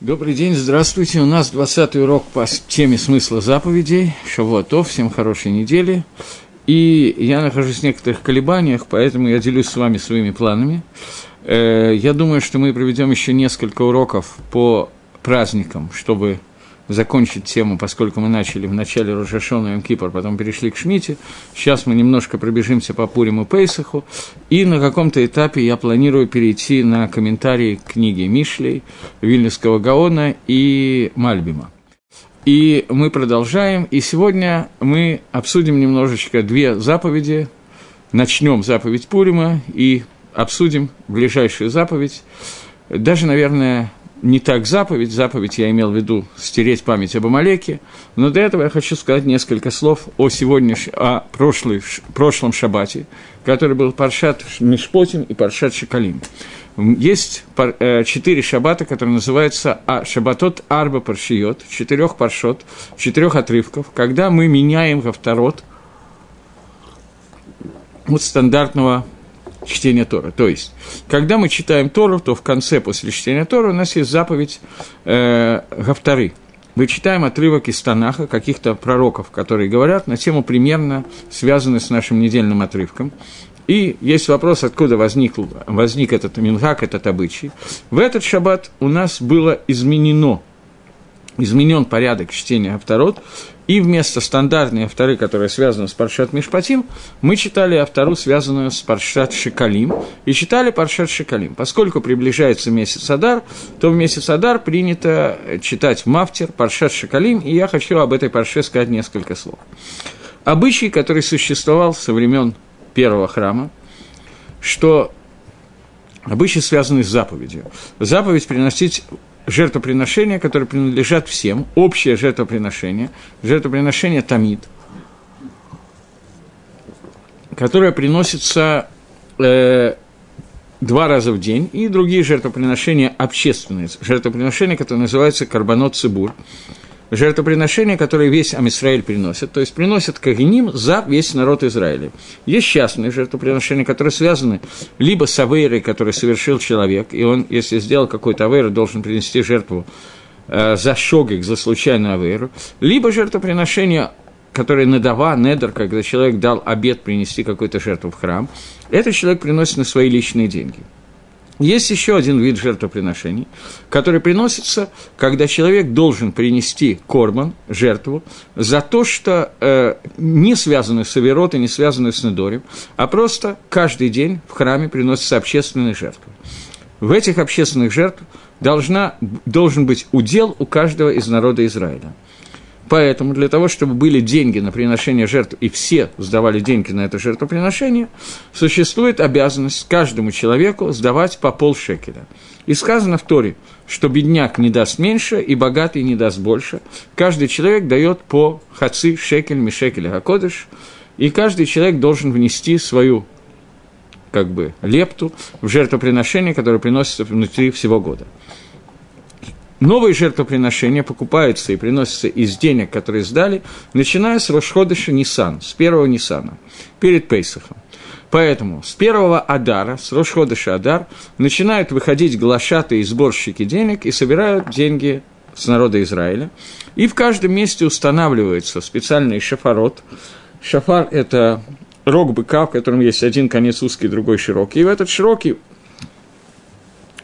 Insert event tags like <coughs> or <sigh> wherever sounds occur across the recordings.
Добрый день, здравствуйте. У нас 20 урок по теме смысла заповедей. Шавуатов, всем хорошей недели. И я нахожусь в некоторых колебаниях, поэтому я делюсь с вами своими планами. Э, я думаю, что мы проведем еще несколько уроков по праздникам, чтобы закончить тему, поскольку мы начали в начале Рожашона и Кипр, потом перешли к Шмите. Сейчас мы немножко пробежимся по Пуриму Пейсаху, и на каком-то этапе я планирую перейти на комментарии книги Мишлей, Вильнюсского Гаона и Мальбима. И мы продолжаем, и сегодня мы обсудим немножечко две заповеди. Начнем заповедь Пурима и обсудим ближайшую заповедь. Даже, наверное, не так заповедь, заповедь я имел в виду стереть память об Амалеке, но до этого я хочу сказать несколько слов о сегодняшнем, о прошлый, прошлом шаббате, который был Паршат Мишпотим и Паршат Шакалим. Есть э, четыре шаббата, которые называются а, Шабатот Арба Паршиот, четырех паршот, четырех отрывков, когда мы меняем авторот от стандартного чтения Тора. То есть, когда мы читаем Тору, то в конце, после чтения Тора, у нас есть заповедь э, Гавтары. Мы читаем отрывок из Танаха, каких-то пророков, которые говорят на тему примерно связанную с нашим недельным отрывком. И есть вопрос, откуда возник, возник этот мингак, этот обычай. В этот шаббат у нас было изменено, изменен порядок чтения авторот, и вместо стандартной авторы, которая связана с Паршат Мишпатим, мы читали автору, связанную с Паршат Шикалим, и читали Паршат Шикалим. Поскольку приближается месяц Адар, то в месяц Адар принято читать Мафтер, Паршат Шикалим, и я хочу об этой Парше сказать несколько слов. Обычай, который существовал со времен первого храма, что обычай связанный с заповедью. Заповедь приносить жертвоприношения, которые принадлежат всем, общее жертвоприношение, жертвоприношение Тамид, которое приносится э, два раза в день, и другие жертвоприношения общественные, жертвоприношения, которые называются карбонот цибур, жертвоприношения, которые весь Амисраиль приносит, то есть приносят Кагиним за весь народ Израиля. Есть частные жертвоприношения, которые связаны либо с авейрой, который совершил человек, и он, если сделал какой-то авейр, должен принести жертву э, за шогик, за случайную авейру, либо жертвоприношение который надава, недер, когда человек дал обед принести какую-то жертву в храм, этот человек приносит на свои личные деньги – есть еще один вид жертвоприношений, который приносится, когда человек должен принести корман, жертву, за то, что э, не связанную с Аверотой, не связанную с Недорем, а просто каждый день в храме приносятся общественные жертвы. В этих общественных жертвах должна, должен быть удел у каждого из народа Израиля – Поэтому для того, чтобы были деньги на приношение жертв, и все сдавали деньги на это жертвоприношение, существует обязанность каждому человеку сдавать по полшекеля. И сказано в Торе, что бедняк не даст меньше, и богатый не даст больше. Каждый человек дает по хацы, шекель, мишекель, гакодыш, и каждый человек должен внести свою как бы лепту в жертвоприношение, которое приносится внутри всего года. Новые жертвоприношения покупаются и приносятся из денег, которые сдали, начиная с Рошходыша Нисан, с первого Нисана, перед Пейсахом. Поэтому с первого Адара, с Рошходыша Адар, начинают выходить глашатые и сборщики денег и собирают деньги с народа Израиля. И в каждом месте устанавливается специальный шафарот. Шафар – это рог быка, в котором есть один конец узкий, другой широкий. И в этот широкий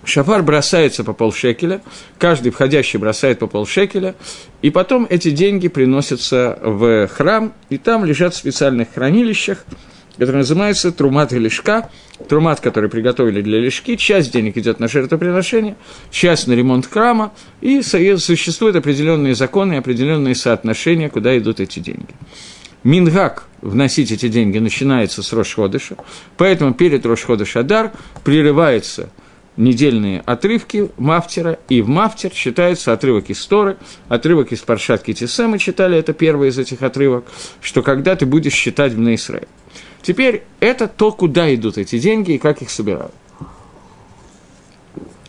Шафар бросается по полшекеля, каждый входящий бросает по полшекеля, и потом эти деньги приносятся в храм, и там лежат в специальных хранилищах, которые называются трумат и лишка, трумат, который приготовили для лишки, часть денег идет на жертвоприношение, часть на ремонт храма, и существуют определенные законы, определенные соотношения, куда идут эти деньги. Мингак вносить эти деньги начинается с Рошходыша, поэтому перед Рошходыш Адар прерывается – недельные отрывки Мафтера, и в Мафтер считается отрывок из Торы, отрывок из Паршат Китисе, мы читали, это первый из этих отрывок, что когда ты будешь считать в Наисраиле. Теперь это то, куда идут эти деньги и как их собирают.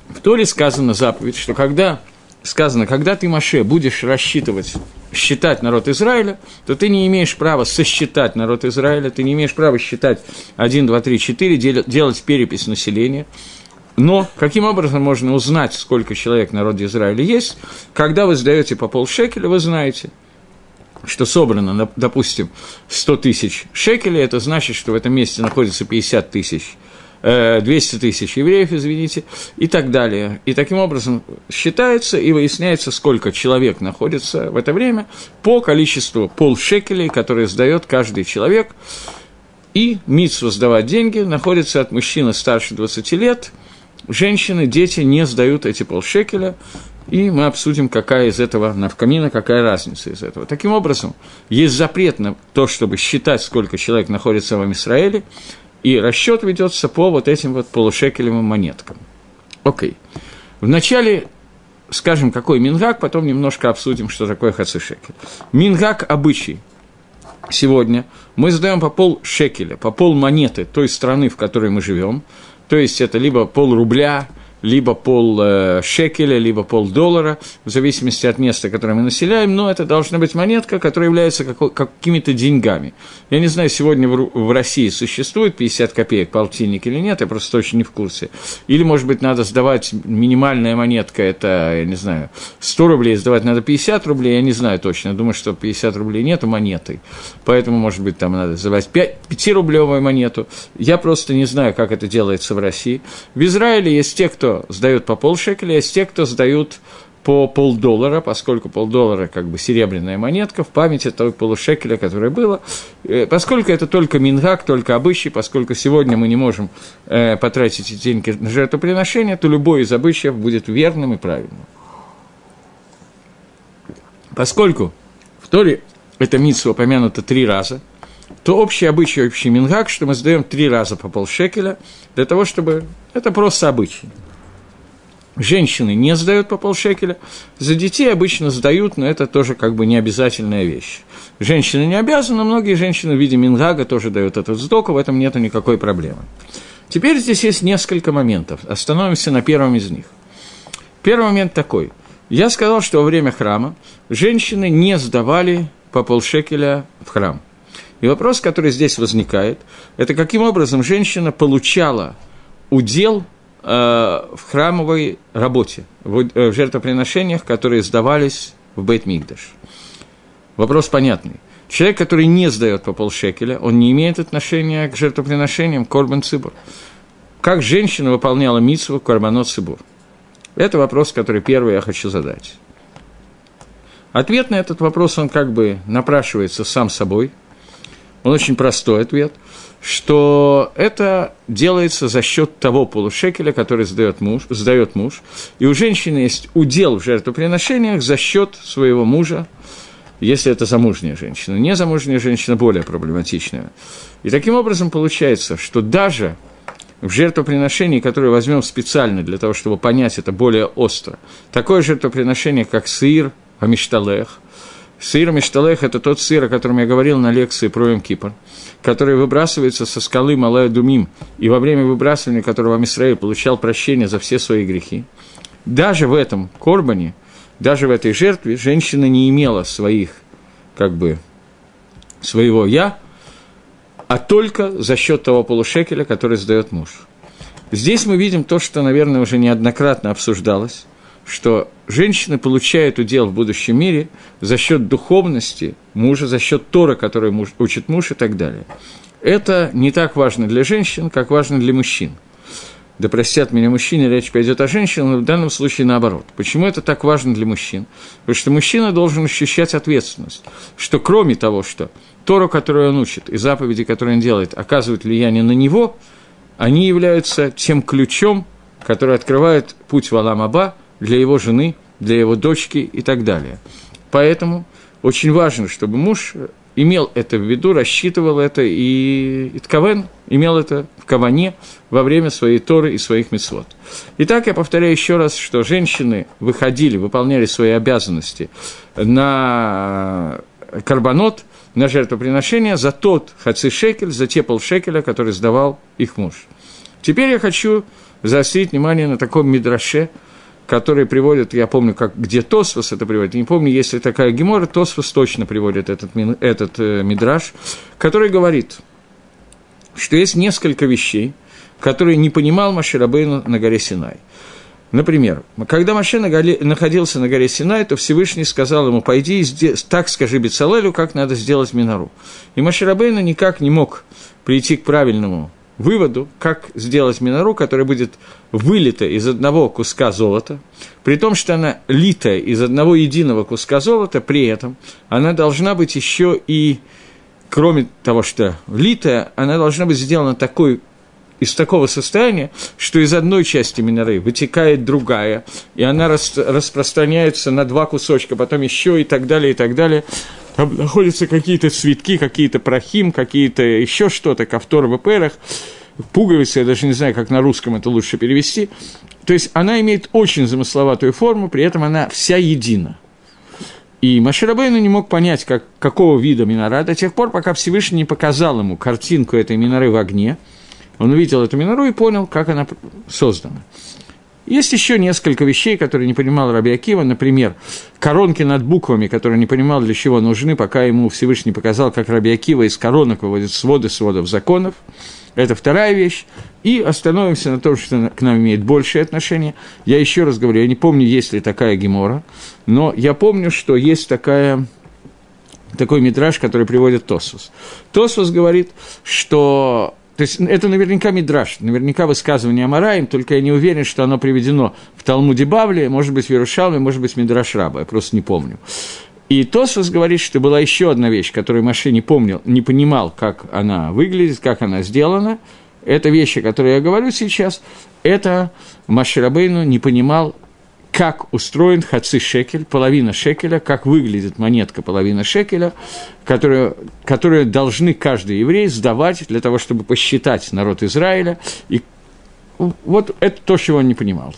В Торе сказано заповедь, что когда сказано, когда ты, Маше, будешь рассчитывать, считать народ Израиля, то ты не имеешь права сосчитать народ Израиля, ты не имеешь права считать 1, 2, 3, 4, делать перепись населения, Но каким образом можно узнать, сколько человек в народе Израиля есть? Когда вы сдаете по полшекеля, вы знаете, что собрано, допустим, 100 тысяч шекелей, это значит, что в этом месте находится 50 тысяч 200 э, тысяч евреев, извините, и так далее. И таким образом считается и выясняется, сколько человек находится в это время по количеству полшекелей, которые сдает каждый человек. И митсу сдавать деньги находится от мужчины старше 20 лет, женщины, дети не сдают эти полшекеля, и мы обсудим, какая из этого навкамина, какая разница из этого. Таким образом, есть запрет на то, чтобы считать, сколько человек находится в Израиле, и расчет ведется по вот этим вот полушекелевым монеткам. Окей. Вначале скажем, какой мингак, потом немножко обсудим, что такое хацишекель. Мингак – обычай. Сегодня мы сдаем по пол шекеля, по пол монеты той страны, в которой мы живем. То есть это либо пол рубля, либо пол э, шекеля, либо пол доллара, в зависимости от места, которое мы населяем, но это должна быть монетка, которая является какими-то деньгами. Я не знаю, сегодня в России существует 50 копеек полтинник или нет, я просто очень не в курсе. Или, может быть, надо сдавать минимальная монетка, это, я не знаю, 100 рублей, сдавать надо 50 рублей, я не знаю точно, думаю, что 50 рублей нету монетой, поэтому, может быть, там надо сдавать 5-рублевую монету. Я просто не знаю, как это делается в России. В Израиле есть те, кто сдают по полшекеля, есть те, кто сдают по полдоллара, поскольку полдоллара как бы серебряная монетка в памяти того полушекеля, которое было. Э, поскольку это только мингак, только обычай, поскольку сегодня мы не можем э, потратить эти деньги на жертвоприношение, то любой из обычаев будет верным и правильным. Поскольку в Торе это митсу упомянуто три раза, то общий обычай, общий мингак, что мы сдаем три раза по полшекеля, для того, чтобы... Это просто обычай. Женщины не сдают по полшекеля, за детей обычно сдают, но это тоже как бы не обязательная вещь. Женщины не обязаны, многие женщины в виде мингага тоже дают этот сдоку, в этом нет никакой проблемы. Теперь здесь есть несколько моментов, остановимся на первом из них. Первый момент такой. Я сказал, что во время храма женщины не сдавали по полшекеля в храм. И вопрос, который здесь возникает, это каким образом женщина получала удел в храмовой работе, э, в жертвоприношениях, которые сдавались в Бейт-Мигдаш. Вопрос понятный. Человек, который не сдает по полшекеля, он не имеет отношения к жертвоприношениям Корбан Цибур. Как женщина выполняла митсву Корбанот Цибур? Это вопрос, который первый я хочу задать. Ответ на этот вопрос, он как бы напрашивается сам собой. Он очень простой ответ – что это делается за счет того полушекеля, который сдает муж, сдает муж. И у женщины есть удел в жертвоприношениях за счет своего мужа, если это замужняя женщина. Незамужняя женщина более проблематичная. И таким образом получается, что даже в жертвоприношении, которое возьмем специально для того, чтобы понять это более остро, такое жертвоприношение, как сыр, амишталех, Сыр Мишталех – это тот сыр, о котором я говорил на лекции про Йом Кипр, который выбрасывается со скалы Малая Думим, и во время выбрасывания которого Амисраиль получал прощение за все свои грехи. Даже в этом корбане, даже в этой жертве женщина не имела своих, как бы, своего «я», а только за счет того полушекеля, который сдает муж. Здесь мы видим то, что, наверное, уже неоднократно обсуждалось, что женщины получают удел в будущем мире за счет духовности мужа, за счет Тора, который муж, учит муж и так далее. Это не так важно для женщин, как важно для мужчин. Да простят меня мужчины, речь пойдет о женщинах, но в данном случае наоборот. Почему это так важно для мужчин? Потому что мужчина должен ощущать ответственность, что кроме того, что Тору, которую он учит, и заповеди, которые он делает, оказывают влияние на него, они являются тем ключом, который открывает путь в Алам Аба, для его жены, для его дочки и так далее. Поэтому очень важно, чтобы муж имел это в виду, рассчитывал это, и Итковен имел это в Каване во время своей Торы и своих мецвод. Итак, я повторяю еще раз, что женщины выходили, выполняли свои обязанности на карбонот, на жертвоприношение за тот хацишекель, за те полшекеля, который сдавал их муж. Теперь я хочу заострить внимание на таком мидраше, которые приводят, я помню, как, где Тосфос это приводит, не помню, если такая гемора, Тосфос точно приводит этот, этот э, мидраж, который говорит, что есть несколько вещей, который не понимал Маширабейну на горе Синай. Например, когда Маше находился на горе Синай, то Всевышний сказал ему, пойди и так скажи Бецалелю, как надо сделать Минору. И Маширабейна никак не мог прийти к правильному выводу, как сделать Минору, которая будет вылита из одного куска золота, при том, что она литая из одного единого куска золота, при этом она должна быть еще и, кроме того, что литая, она должна быть сделана такой из такого состояния, что из одной части миноры вытекает другая, и она рас, распространяется на два кусочка, потом еще и так далее, и так далее. Там находятся какие-то цветки, какие-то прохим, какие-то еще что-то, ковтор в перах, пуговицы, я даже не знаю, как на русском это лучше перевести. То есть она имеет очень замысловатую форму, при этом она вся едина. И Маширабейну не мог понять, как, какого вида минора, до тех пор, пока Всевышний не показал ему картинку этой миноры в огне – он увидел эту минору и понял, как она создана. Есть еще несколько вещей, которые не понимал Раби Акива. Например, коронки над буквами, которые не понимал, для чего нужны, пока ему Всевышний показал, как Раби Акива из коронок выводит своды сводов законов. Это вторая вещь. И остановимся на том, что к нам имеет большее отношение. Я еще раз говорю, я не помню, есть ли такая гемора, но я помню, что есть такая такой метраж, который приводит Тосус. Тосус говорит, что то есть это наверняка Мидраш, наверняка высказывание Амараим, только я не уверен, что оно приведено в Талмуде Бавле, может быть, в Иерушалме, может быть, Мидраш Раба, я просто не помню. И Тосфос говорит, что была еще одна вещь, которую Маше не помнил, не понимал, как она выглядит, как она сделана. Это вещи, которые я говорю сейчас, это Маширабейну не понимал как устроен хаци шекель, половина шекеля, как выглядит монетка половина шекеля, которую, которую должны каждый еврей сдавать для того, чтобы посчитать народ Израиля. И вот это то, чего он не понимал.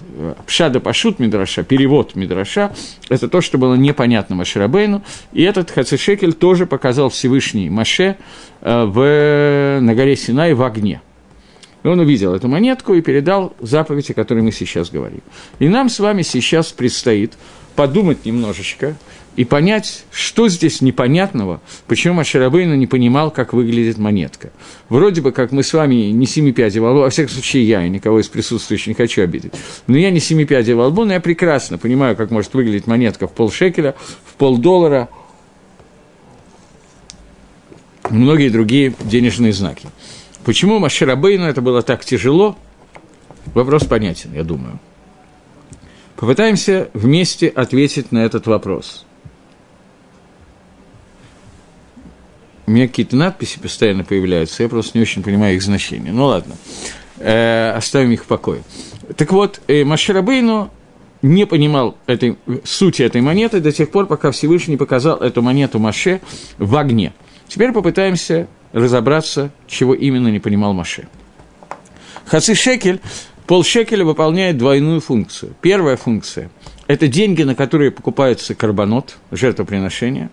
Пшада Пашут Мидраша, перевод Мидраша, это то, что было непонятно Маширабейну, и этот Хацишекель тоже показал Всевышний Маше э, в, на горе Синай в огне. И он увидел эту монетку и передал заповедь, о которой мы сейчас говорим. И нам с вами сейчас предстоит подумать немножечко и понять, что здесь непонятного, почему Маширабейну не понимал, как выглядит монетка. Вроде бы, как мы с вами не семи пядей во лбу, во всяком случае я, и никого из присутствующих не хочу обидеть, но я не семи пядей во лбу, но я прекрасно понимаю, как может выглядеть монетка в полшекеля, в полдоллара, многие другие денежные знаки. Почему Маширабейну это было так тяжело? Вопрос понятен, я думаю. Попытаемся вместе ответить на этот вопрос. У меня какие-то надписи постоянно появляются, я просто не очень понимаю их значение. Ну ладно, э, оставим их в покое. Так вот, э, Маширабейну не понимал этой, сути этой монеты до тех пор, пока Всевышний показал эту монету Маше в огне. Теперь попытаемся разобраться, чего именно не понимал Маше. Хаци шекель, полшекеля выполняет двойную функцию. Первая функция – это деньги, на которые покупается карбонот, жертвоприношение.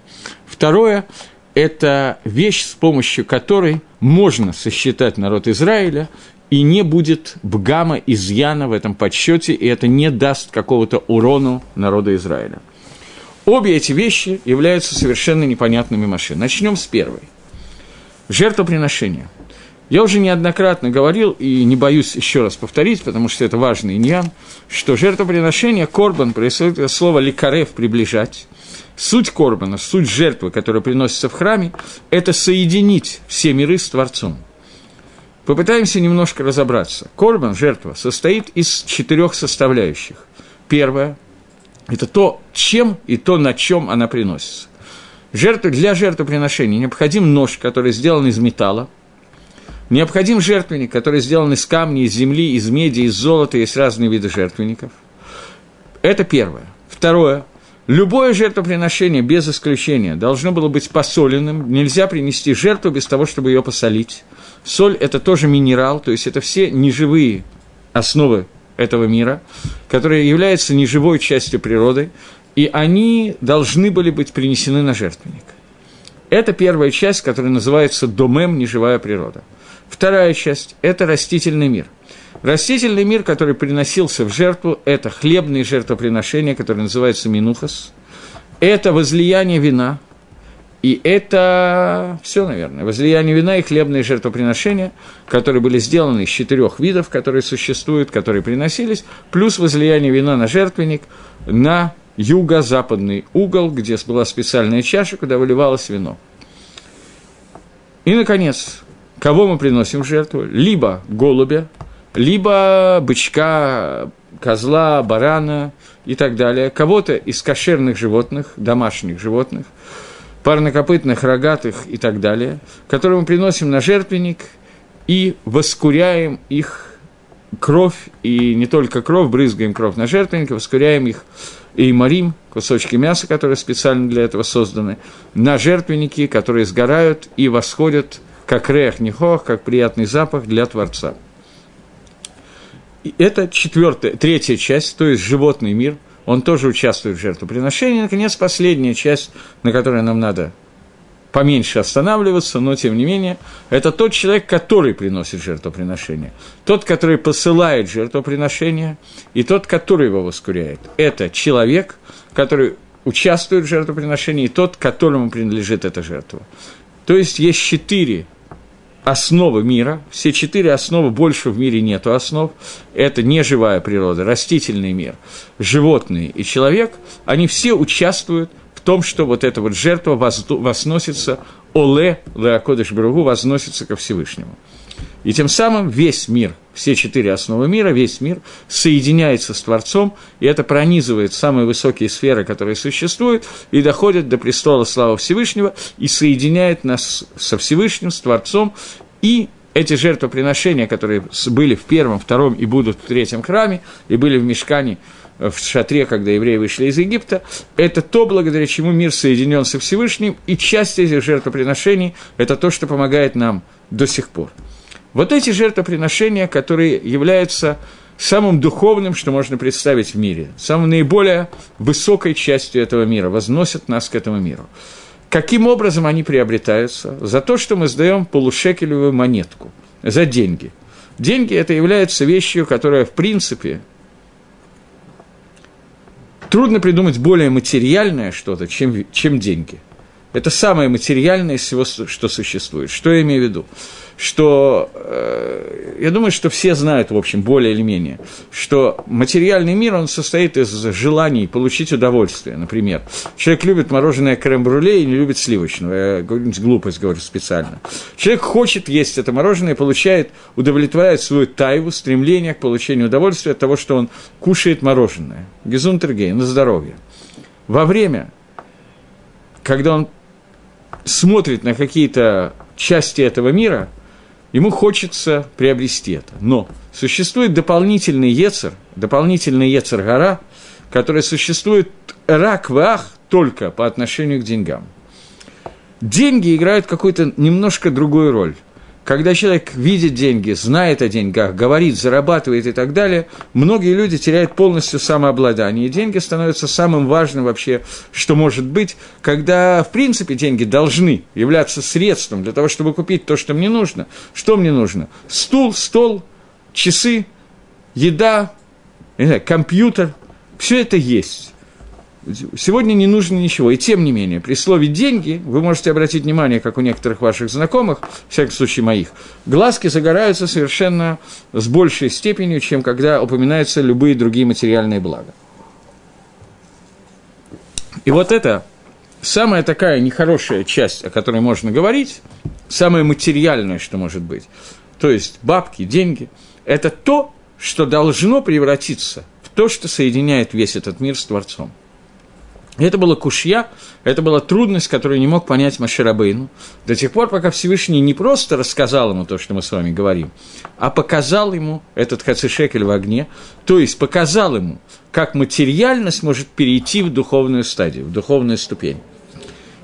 Второе – это вещь, с помощью которой можно сосчитать народ Израиля, и не будет бгама, изъяна в этом подсчете, и это не даст какого-то урону народа Израиля. Обе эти вещи являются совершенно непонятными машинами. Начнем с первой – Жертвоприношение. Я уже неоднократно говорил, и не боюсь еще раз повторить, потому что это важный иньян, что жертвоприношение, корбан, происходит от слова ликарев – приближать. Суть корбана, суть жертвы, которая приносится в храме, это соединить все миры с Творцом. Попытаемся немножко разобраться. Корбан, жертва, состоит из четырех составляющих. Первое – это то, чем и то, на чем она приносится. Жертвы, для жертвоприношения необходим нож, который сделан из металла, необходим жертвенник, который сделан из камня, из земли, из меди, из золота, есть разные виды жертвенников. Это первое. Второе. Любое жертвоприношение, без исключения, должно было быть посоленным. Нельзя принести жертву без того, чтобы ее посолить. Соль – это тоже минерал, то есть это все неживые основы этого мира, которые являются неживой частью природы и они должны были быть принесены на жертвенник. Это первая часть, которая называется «домем. Неживая природа». Вторая часть – это растительный мир. Растительный мир, который приносился в жертву, это хлебные жертвоприношения, которые называются минухас, это возлияние вина, И это все, наверное. Возлияние вина и хлебные жертвоприношения, которые были сделаны из четырех видов, которые существуют, которые приносились, плюс возлияние вина на жертвенник на юго-западный угол, где была специальная чаша, куда выливалось вино. И, наконец, кого мы приносим в жертву? Либо голубя, либо бычка, козла, барана и так далее. Кого-то из кошерных животных, домашних животных – парнокопытных, рогатых и так далее, которые мы приносим на жертвенник и воскуряем их кровь, и не только кровь, брызгаем кровь на жертвенник, воскуряем их и морим, кусочки мяса, которые специально для этого созданы, на жертвенники, которые сгорают и восходят как рех нихох, как приятный запах для Творца. И это четвертая, третья часть, то есть животный мир – он тоже участвует в жертвоприношении. Наконец, последняя часть, на которой нам надо поменьше останавливаться, но тем не менее, это тот человек, который приносит жертвоприношение, тот, который посылает жертвоприношение, и тот, который его воскуряет. Это человек, который участвует в жертвоприношении, и тот, которому принадлежит эта жертва. То есть есть четыре основы мира, все четыре основы, больше в мире нету основ, это не живая природа, растительный мир, животные и человек, они все участвуют в том, что вот эта вот жертва возносится, оле, леакодыш Бругу, возносится ко Всевышнему. И тем самым весь мир, все четыре основы мира, весь мир соединяется с Творцом, и это пронизывает самые высокие сферы, которые существуют, и доходит до престола славы Всевышнего, и соединяет нас со Всевышним, с Творцом, и эти жертвоприношения, которые были в первом, втором и будут в третьем храме, и были в Мешкане, в шатре, когда евреи вышли из Египта, это то, благодаря чему мир соединен со Всевышним, и часть этих жертвоприношений – это то, что помогает нам до сих пор. Вот эти жертвоприношения, которые являются самым духовным, что можно представить в мире, самой наиболее высокой частью этого мира, возносят нас к этому миру. Каким образом они приобретаются? За то, что мы сдаем полушекелевую монетку, за деньги. Деньги – это является вещью, которая, в принципе, трудно придумать более материальное что-то, чем, чем деньги. Это самое материальное из всего, что существует. Что я имею в виду? Что э, я думаю, что все знают, в общем, более или менее, что материальный мир, он состоит из желаний получить удовольствие, например. Человек любит мороженое крем-брюле и не любит сливочного, я глупость говорю специально. Человек хочет есть это мороженое получает, удовлетворяет свою тайву, стремление к получению удовольствия от того, что он кушает мороженое. Гезунтергей, на здоровье. Во время, когда он смотрит на какие-то части этого мира – ему хочется приобрести это. Но существует дополнительный Ецер, дополнительный Ецер-гора, который существует рак ах только по отношению к деньгам. Деньги играют какую-то немножко другую роль – когда человек видит деньги, знает о деньгах, говорит, зарабатывает и так далее, многие люди теряют полностью самообладание. И деньги становятся самым важным вообще, что может быть, когда, в принципе, деньги должны являться средством для того, чтобы купить то, что мне нужно. Что мне нужно? Стул, стол, часы, еда, компьютер. Все это есть. Сегодня не нужно ничего. И тем не менее, при слове «деньги» вы можете обратить внимание, как у некоторых ваших знакомых, в всяком случае моих, глазки загораются совершенно с большей степенью, чем когда упоминаются любые другие материальные блага. И вот это самая такая нехорошая часть, о которой можно говорить, самое материальное, что может быть, то есть бабки, деньги, это то, что должно превратиться в то, что соединяет весь этот мир с Творцом – это была кушья, это была трудность, которую не мог понять Маширабейну, до тех пор, пока Всевышний не просто рассказал ему то, что мы с вами говорим, а показал ему этот хацишекель в огне, то есть показал ему, как материальность может перейти в духовную стадию, в духовную ступень.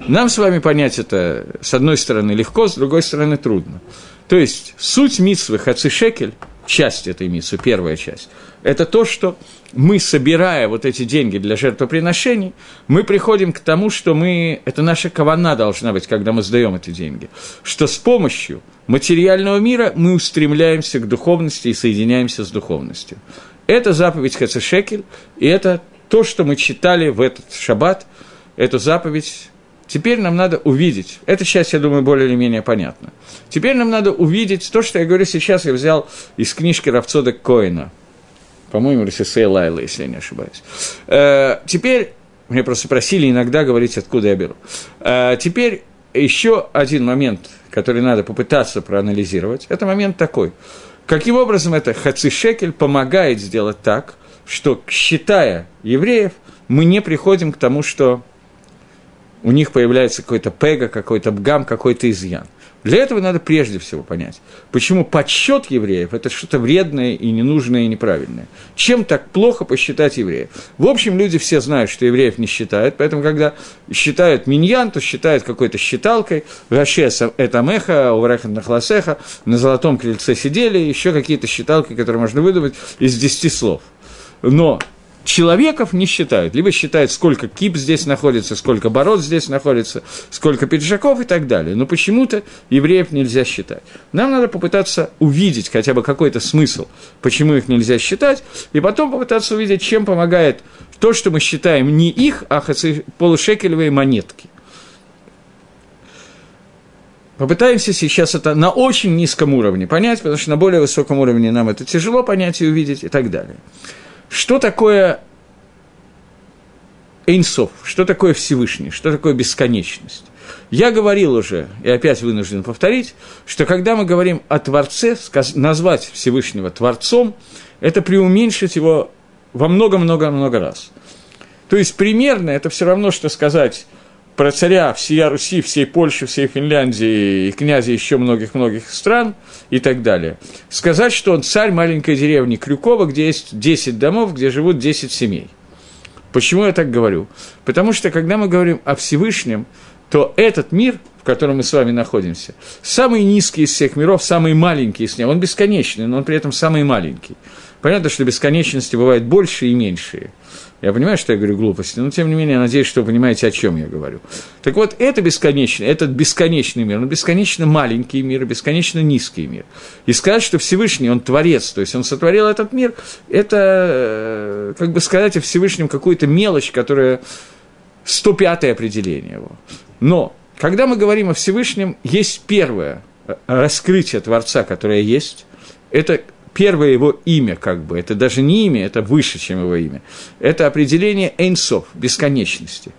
Нам с вами понять это, с одной стороны, легко, с другой стороны, трудно. То есть, суть митсвы хацишекель, часть этой митсвы, первая часть – это то, что мы, собирая вот эти деньги для жертвоприношений, мы приходим к тому, что мы, это наша кавана должна быть, когда мы сдаем эти деньги, что с помощью материального мира мы устремляемся к духовности и соединяемся с духовностью. Это заповедь Хацешекель, и это то, что мы читали в этот шаббат, эту заповедь теперь нам надо увидеть, это сейчас, я думаю, более или менее понятно, теперь нам надо увидеть то, что я говорю сейчас, я взял из книжки Равцода Коина, по-моему, Ресисей Лайла, если я не ошибаюсь. Э, теперь, мне просто просили иногда говорить, откуда я беру. Э, теперь еще один момент, который надо попытаться проанализировать, это момент такой. Каким образом это Хацишекель помогает сделать так, что, считая евреев, мы не приходим к тому, что у них появляется какой-то пега, какой-то бгам, какой-то изъян. Для этого надо прежде всего понять, почему подсчет евреев – это что-то вредное и ненужное и неправильное. Чем так плохо посчитать евреев? В общем, люди все знают, что евреев не считают, поэтому, когда считают миньян, то считают какой-то считалкой, вообще это меха, уврехат нахласеха, на золотом крыльце сидели, еще какие-то считалки, которые можно выдумать из десяти слов. Но человеков не считают. Либо считают, сколько кип здесь находится, сколько бород здесь находится, сколько пиджаков и так далее. Но почему-то евреев нельзя считать. Нам надо попытаться увидеть хотя бы какой-то смысл, почему их нельзя считать, и потом попытаться увидеть, чем помогает то, что мы считаем не их, а полушекелевые монетки. Попытаемся сейчас это на очень низком уровне понять, потому что на более высоком уровне нам это тяжело понять и увидеть и так далее. Что такое Эйнсов? Что такое Всевышний? Что такое бесконечность? Я говорил уже, и опять вынужден повторить, что когда мы говорим о Творце, назвать Всевышнего Творцом, это преуменьшить его во много-много-много раз. То есть примерно это все равно, что сказать про царя всея Руси, всей Польши, всей Финляндии и князя еще многих-многих стран и так далее. Сказать, что он царь маленькой деревни Крюкова, где есть 10 домов, где живут 10 семей. Почему я так говорю? Потому что, когда мы говорим о Всевышнем, то этот мир, в котором мы с вами находимся, самый низкий из всех миров, самый маленький из них, он бесконечный, но он при этом самый маленький. Понятно, что бесконечности бывают больше и меньшие – я понимаю, что я говорю глупости, но тем не менее, я надеюсь, что вы понимаете, о чем я говорю. Так вот, это бесконечный, этот бесконечный мир, он бесконечно маленький мир, бесконечно низкий мир. И сказать, что Всевышний, он творец, то есть он сотворил этот мир, это, э, как бы сказать о Всевышнем какую-то мелочь, которая 105-е определение его. Но, когда мы говорим о Всевышнем, есть первое раскрытие Творца, которое есть, это первое его имя, как бы, это даже не имя, это выше, чем его имя. Это определение эйнсов, бесконечности.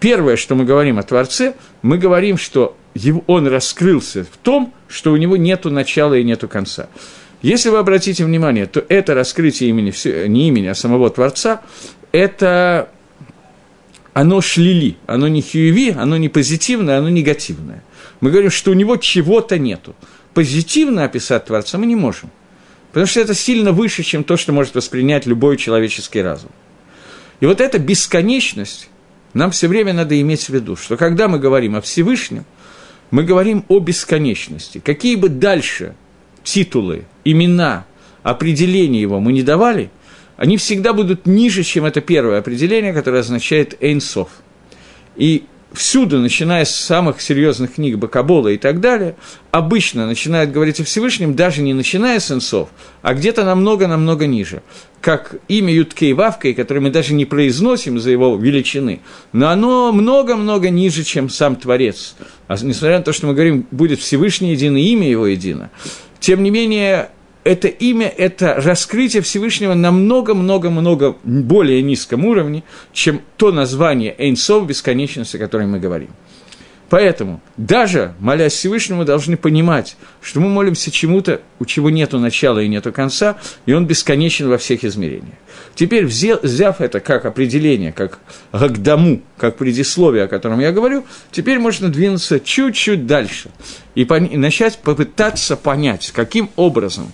Первое, что мы говорим о Творце, мы говорим, что он раскрылся в том, что у него нет начала и нет конца. Если вы обратите внимание, то это раскрытие имени, не имени, а самого Творца, это оно шлили, оно не хьюви, оно не позитивное, оно негативное. Мы говорим, что у него чего-то нету. Позитивно описать Творца мы не можем. Потому что это сильно выше, чем то, что может воспринять любой человеческий разум. И вот эта бесконечность нам все время надо иметь в виду, что когда мы говорим о Всевышнем, мы говорим о бесконечности. Какие бы дальше титулы, имена, определения его мы не давали, они всегда будут ниже, чем это первое определение, которое означает «эйнсов». И всюду, начиная с самых серьезных книг Бакабола и так далее, обычно начинают говорить о Всевышнем, даже не начиная с инсов, а где-то намного-намного ниже. Как имя Юткей Вавкой, которое мы даже не произносим за его величины, но оно много-много ниже, чем сам Творец. А несмотря на то, что мы говорим, будет Всевышний един и имя его едино, тем не менее, это имя, это раскрытие Всевышнего на много-много-много более низком уровне, чем то название Эйнсов бесконечности, о котором мы говорим. Поэтому, даже молясь Всевышнему, должны понимать, что мы молимся чему-то, у чего нету начала и нету конца, и он бесконечен во всех измерениях. Теперь, взяв это как определение, как гагдаму, как предисловие, о котором я говорю, теперь можно двинуться чуть-чуть дальше и, и начать попытаться понять, каким образом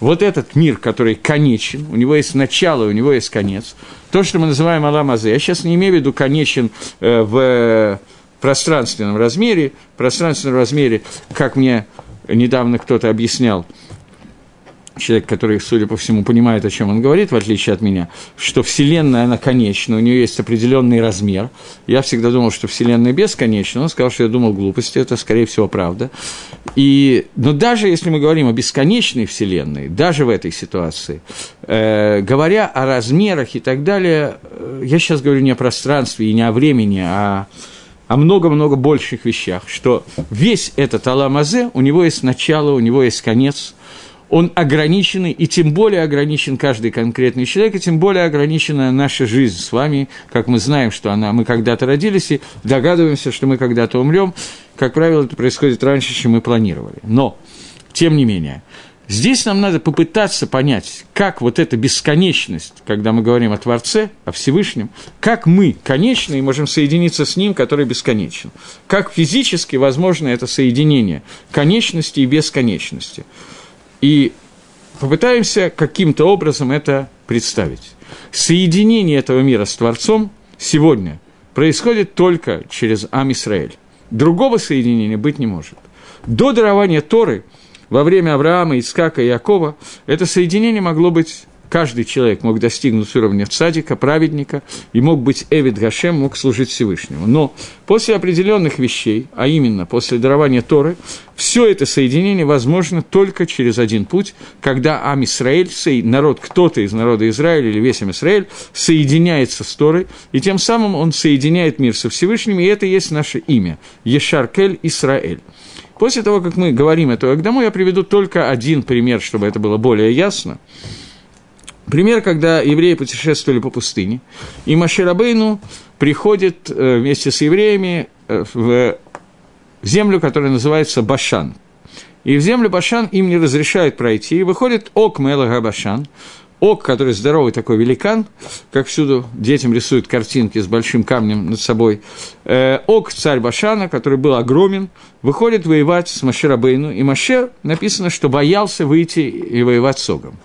вот этот мир, который конечен, у него есть начало, у него есть конец, то, что мы называем Аламазе, я сейчас не имею в виду конечен э, в пространственном размере, пространственном размере, как мне недавно кто-то объяснял, человек, который, судя по всему, понимает, о чем он говорит, в отличие от меня, что Вселенная, она конечна, у нее есть определенный размер. Я всегда думал, что Вселенная бесконечна. Он сказал, что я думал глупости, это, скорее всего, правда. И, но даже если мы говорим о бесконечной Вселенной, даже в этой ситуации, э, говоря о размерах и так далее, э, я сейчас говорю не о пространстве и не о времени, а много-много больших вещах, что весь этот Аламазе, у него есть начало, у него есть конец, он ограниченный, и тем более ограничен каждый конкретный человек, и тем более ограничена наша жизнь с вами, как мы знаем, что она, мы когда-то родились, и догадываемся, что мы когда-то умрем. Как правило, это происходит раньше, чем мы планировали. Но, тем не менее, Здесь нам надо попытаться понять, как вот эта бесконечность, когда мы говорим о Творце, о Всевышнем, как мы конечны и можем соединиться с Ним, который бесконечен. Как физически возможно это соединение конечности и бесконечности. И попытаемся каким-то образом это представить. Соединение этого мира с Творцом сегодня происходит только через Ам Исраэль. Другого соединения быть не может. До дарования Торы – во время Авраама, Ицкака и Якова это соединение могло быть каждый человек мог достигнуть уровня цадика, праведника, и мог быть Эвид Гашем, мог служить Всевышнему. Но после определенных вещей, а именно после дарования Торы, все это соединение возможно только через один путь, когда Ам Исраэль, народ, кто-то из народа Израиля или весь Ам Исраэль, соединяется с Торой, и тем самым он соединяет мир со Всевышним, и это есть наше имя – Ешаркель Исраэль. После того, как мы говорим эту Агдаму, я приведу только один пример, чтобы это было более ясно. Пример, когда евреи путешествовали по пустыне, и Маширабейну приходит э, вместе с евреями э, в землю, которая называется Башан. И в землю Башан им не разрешают пройти, и выходит Ок Мелага Башан, Ок, который здоровый такой великан, как всюду детям рисуют картинки с большим камнем над собой. Э, Ок, царь Башана, который был огромен, выходит воевать с Маширабейну, и Машер написано, что боялся выйти и воевать с Огом.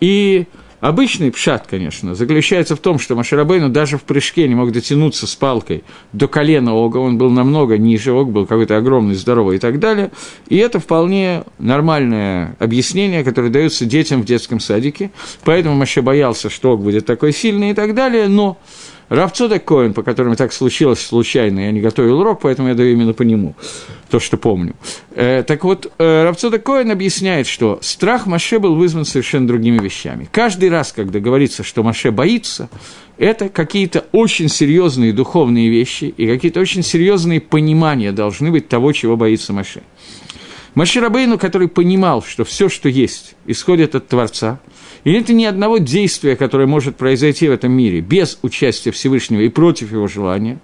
И Обычный пшат, конечно, заключается в том, что Маширабейну даже в прыжке не мог дотянуться с палкой до колена Ога, он был намного ниже, Ог был какой-то огромный, здоровый и так далее. И это вполне нормальное объяснение, которое дается детям в детском садике. Поэтому Маше боялся, что Ог будет такой сильный и так далее, но Равцодек Коин, по которому так случилось случайно, я не готовил урок, поэтому я даю именно по нему, то, что помню. Э, так вот, э, Равцодек Коин объясняет, что страх Маше был вызван совершенно другими вещами. Каждый раз, когда говорится, что Маше боится, это какие-то очень серьезные духовные вещи и какие-то очень серьезные понимания должны быть того, чего боится Маше. Маширабейну, который понимал, что все, что есть, исходит от Творца – и нет ни одного действия, которое может произойти в этом мире без участия Всевышнего и против его желания.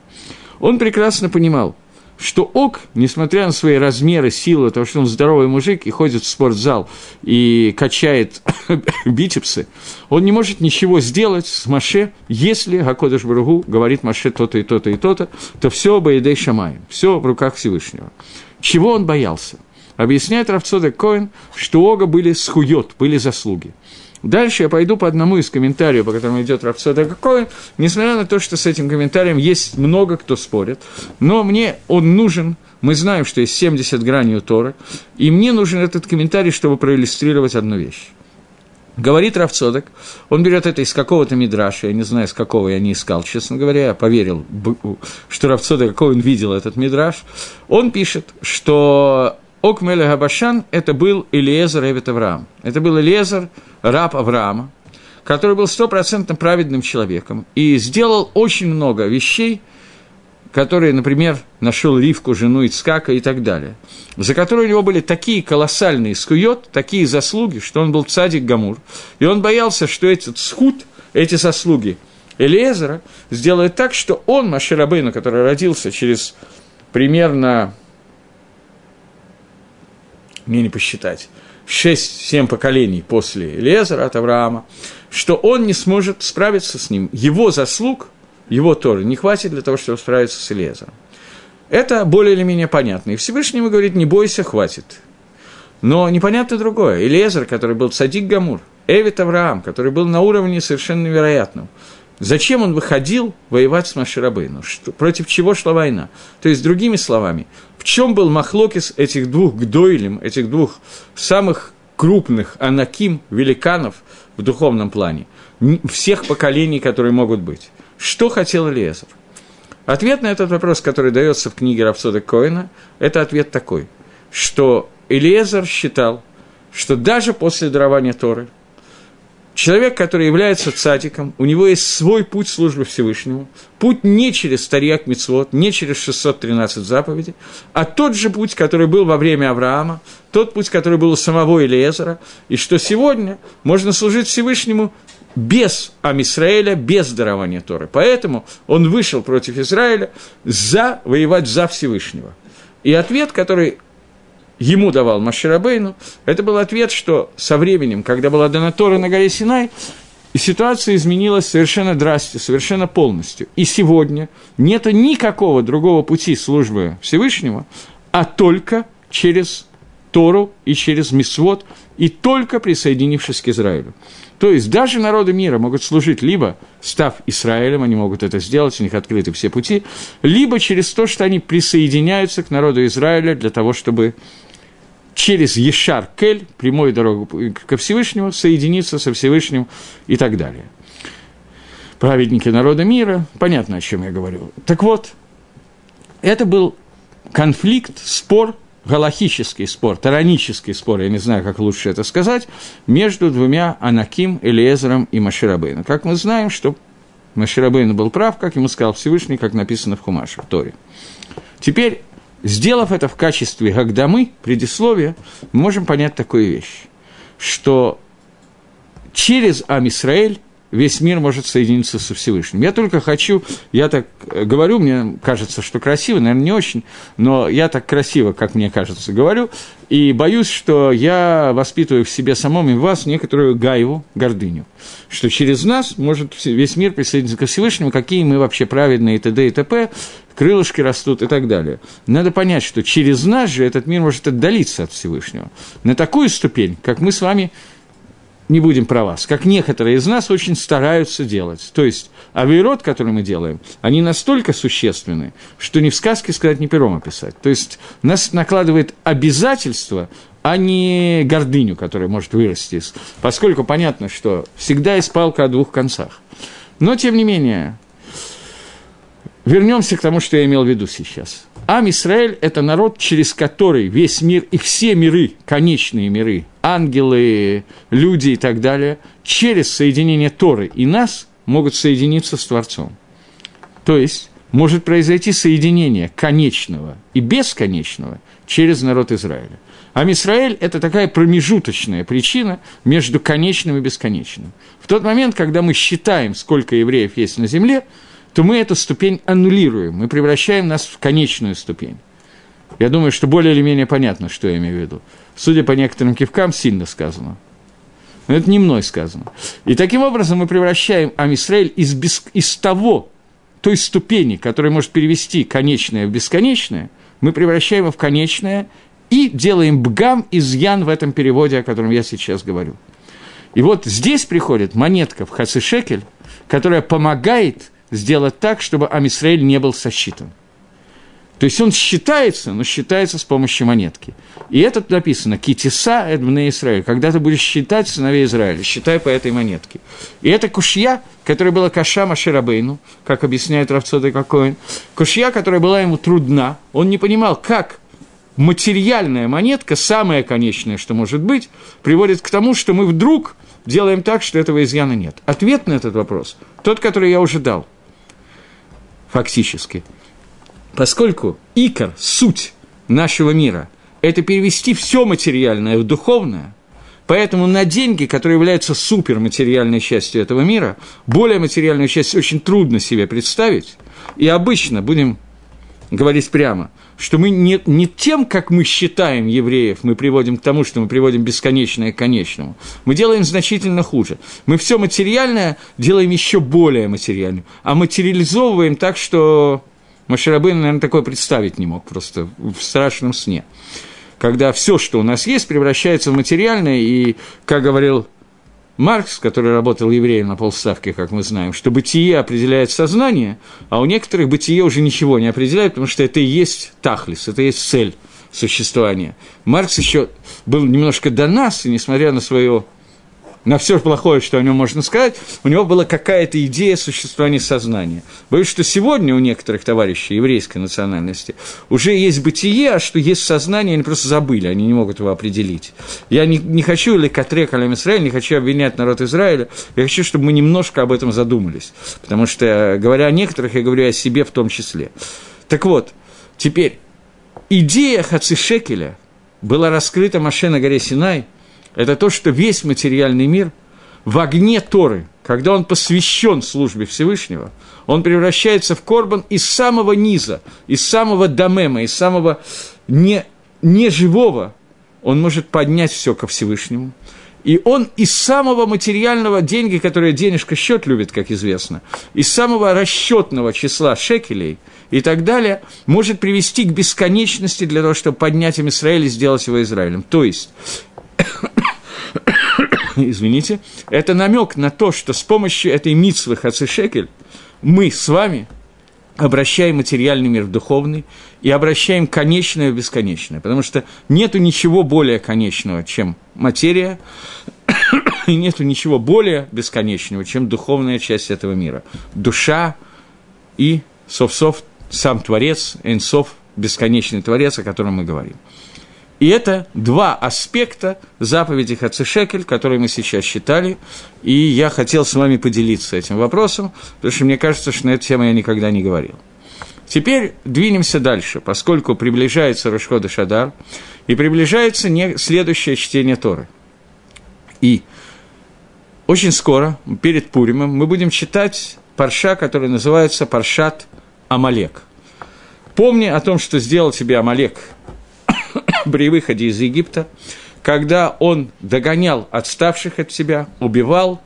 Он прекрасно понимал, что Ок, несмотря на свои размеры, силы, того, что он здоровый мужик и ходит в спортзал и качает <coughs> бицепсы, он не может ничего сделать с Маше, если Гакодыш Баругу говорит Маше то-то и то-то и то-то, то все Баидей Шамай, все в руках Всевышнего. Чего он боялся? Объясняет Равцодек Коин, что у Ога были схует, были заслуги. Дальше я пойду по одному из комментариев, по которому идет Рафсода Какой, несмотря на то, что с этим комментарием есть много кто спорит, но мне он нужен, мы знаем, что есть 70 граней у Торы, и мне нужен этот комментарий, чтобы проиллюстрировать одну вещь. Говорит Равцодек, он берет это из какого-то мидраша, я не знаю, из какого я не искал, честно говоря, я поверил, что Равцодек, какой он видел этот мидраш. Он пишет, что Ок Мелех Абашан – это был Илиезер Эвет Авраам. Это был Илиезер, раб Авраама, который был стопроцентно праведным человеком и сделал очень много вещей, которые, например, нашел Ривку, жену Ицкака и так далее, за которые у него были такие колоссальные скует, такие заслуги, что он был цадик Гамур, и он боялся, что этот схуд, эти заслуги Элиезера сделают так, что он, Маширабейну, который родился через примерно мне не посчитать, 6-7 поколений после Лезера от Авраама, что он не сможет справиться с ним. Его заслуг, его Торы не хватит для того, чтобы справиться с Элезером. Это более или менее понятно. И Всевышний ему говорит, не бойся, хватит. Но непонятно другое. Элезер, который был цадик Гамур, Эвит Авраам, который был на уровне совершенно невероятном. Зачем он выходил воевать с Маширабейну? Против чего шла война? То есть, другими словами, в чем был махлокис этих двух гдойлем, этих двух самых крупных анаким, великанов в духовном плане, всех поколений, которые могут быть? Что хотел Элиезер? Ответ на этот вопрос, который дается в книге Рафсода Коина, это ответ такой, что Элиезер считал, что даже после дарования Торы Человек, который является цатиком, у него есть свой путь службы Всевышнему. Путь не через Тарьяк Мицвод, не через 613 заповедей, а тот же путь, который был во время Авраама, тот путь, который был у самого Илиезера, и что сегодня можно служить Всевышнему без Амисраэля, без дарования Торы. Поэтому он вышел против Израиля за воевать за Всевышнего. И ответ, который ему давал Маширабейну, это был ответ, что со временем, когда была дана Тора на горе Синай, и ситуация изменилась совершенно драсти, совершенно полностью. И сегодня нет никакого другого пути службы Всевышнего, а только через Тору и через Мисвод, и только присоединившись к Израилю. То есть даже народы мира могут служить либо став Израилем, они могут это сделать, у них открыты все пути, либо через то, что они присоединяются к народу Израиля для того, чтобы через Ешар Кель, прямую дорогу ко Всевышнему, соединиться со Всевышним и так далее. Праведники народа мира, понятно, о чем я говорю. Так вот, это был конфликт, спор, галахический спор, таранический спор, я не знаю, как лучше это сказать, между двумя Анаким, Элиезером и Маширабейном. Как мы знаем, что Маширабейн был прав, как ему сказал Всевышний, как написано в Хумаше, в Торе. Теперь Сделав это в качестве Гагдамы, предисловия, мы можем понять такую вещь, что через Амисраэль весь мир может соединиться со Всевышним. Я только хочу, я так говорю, мне кажется, что красиво, наверное, не очень, но я так красиво, как мне кажется, говорю, и боюсь, что я воспитываю в себе самом и в вас некоторую гайву, гордыню, что через нас может весь мир присоединиться ко Всевышнему, какие мы вообще праведные и т.д. и т.п., крылышки растут и так далее. Надо понять, что через нас же этот мир может отдалиться от Всевышнего. На такую ступень, как мы с вами не будем про вас, как некоторые из нас очень стараются делать. То есть авиарод, который мы делаем, они настолько существенны, что ни в сказке сказать, ни пером описать. То есть нас накладывает обязательство, а не гордыню, которая может вырасти, поскольку понятно, что всегда есть палка о двух концах. Но, тем не менее, вернемся к тому, что я имел в виду сейчас. Ам Исраэль – это народ, через который весь мир и все миры, конечные миры, ангелы, люди и так далее, через соединение Торы и нас могут соединиться с Творцом. То есть может произойти соединение конечного и бесконечного через народ Израиля. А Мисраэль – это такая промежуточная причина между конечным и бесконечным. В тот момент, когда мы считаем, сколько евреев есть на земле – то мы эту ступень аннулируем, мы превращаем нас в конечную ступень. Я думаю, что более или менее понятно, что я имею в виду. Судя по некоторым кивкам, сильно сказано. Но это не мной сказано. И таким образом мы превращаем Амисраэль из, без, из того, той ступени, которая может перевести конечное в бесконечное, мы превращаем его в конечное и делаем бгам изъян в этом переводе, о котором я сейчас говорю. И вот здесь приходит монетка в Хацишекель, которая помогает сделать так, чтобы Амисраэль не был сосчитан. То есть он считается, но считается с помощью монетки. И это написано «Китиса Эдмне Израиль». Когда ты будешь считать сыновей Израиля, считай по этой монетке. И это кушья, которая была каша Маширабейну, как объясняет Равцода Кокоин. Кушья, которая была ему трудна. Он не понимал, как материальная монетка, самая конечная, что может быть, приводит к тому, что мы вдруг делаем так, что этого изъяна нет. Ответ на этот вопрос, тот, который я уже дал – фактически. Поскольку икор, суть нашего мира – это перевести все материальное в духовное, поэтому на деньги, которые являются суперматериальной частью этого мира, более материальную часть очень трудно себе представить, и обычно, будем говорить прямо – что мы не, не тем, как мы считаем евреев, мы приводим к тому, что мы приводим бесконечное к конечному. Мы делаем значительно хуже. Мы все материальное делаем еще более материальным, а материализовываем так, что Маширабын, наверное, такое представить не мог просто в страшном сне. Когда все, что у нас есть, превращается в материальное, и, как говорил Маркс, который работал евреем на полставки, как мы знаем, что бытие определяет сознание, а у некоторых бытие уже ничего не определяет, потому что это и есть тахлис, это и есть цель существования. Маркс еще был немножко до нас, и несмотря на свое на все плохое, что о нем можно сказать, у него была какая-то идея существования сознания. Боюсь, что сегодня у некоторых товарищей еврейской национальности уже есть бытие, а что есть сознание, они просто забыли, они не могут его определить. Я не, не хочу или Катре Калям Израиль, не хочу обвинять народ Израиля, я хочу, чтобы мы немножко об этом задумались. Потому что, говоря о некоторых, я говорю о себе в том числе. Так вот, теперь, идея Хацишекеля была раскрыта Маше на горе Синай – это то, что весь материальный мир в огне Торы, когда он посвящен службе Всевышнего, он превращается в корбан из самого низа, из самого домема, из самого не, неживого, он может поднять все ко Всевышнему. И он из самого материального деньги, которые денежка счет любит, как известно, из самого расчетного числа шекелей и так далее, может привести к бесконечности для того, чтобы поднять им Израиль и сделать его Израилем. То есть, <coughs> извините, это намек на то, что с помощью этой митсвы Хацишекель мы с вами обращаем материальный мир в духовный и обращаем конечное в бесконечное, потому что нету ничего более конечного, чем материя, <coughs> и нету ничего более бесконечного, чем духовная часть этого мира. Душа и, сов-сов, сам Творец, Энсов, бесконечный Творец, о котором мы говорим. И это два аспекта заповеди Хацишекель, которые мы сейчас считали, и я хотел с вами поделиться этим вопросом, потому что мне кажется, что на эту тему я никогда не говорил. Теперь двинемся дальше, поскольку приближается Рушхода Шадар, и приближается не следующее чтение Торы. И очень скоро, перед Пуримом, мы будем читать парша, который называется Паршат Амалек. Помни о том, что сделал тебе Амалек – при выходе из Египта, когда он догонял отставших от себя, убивал,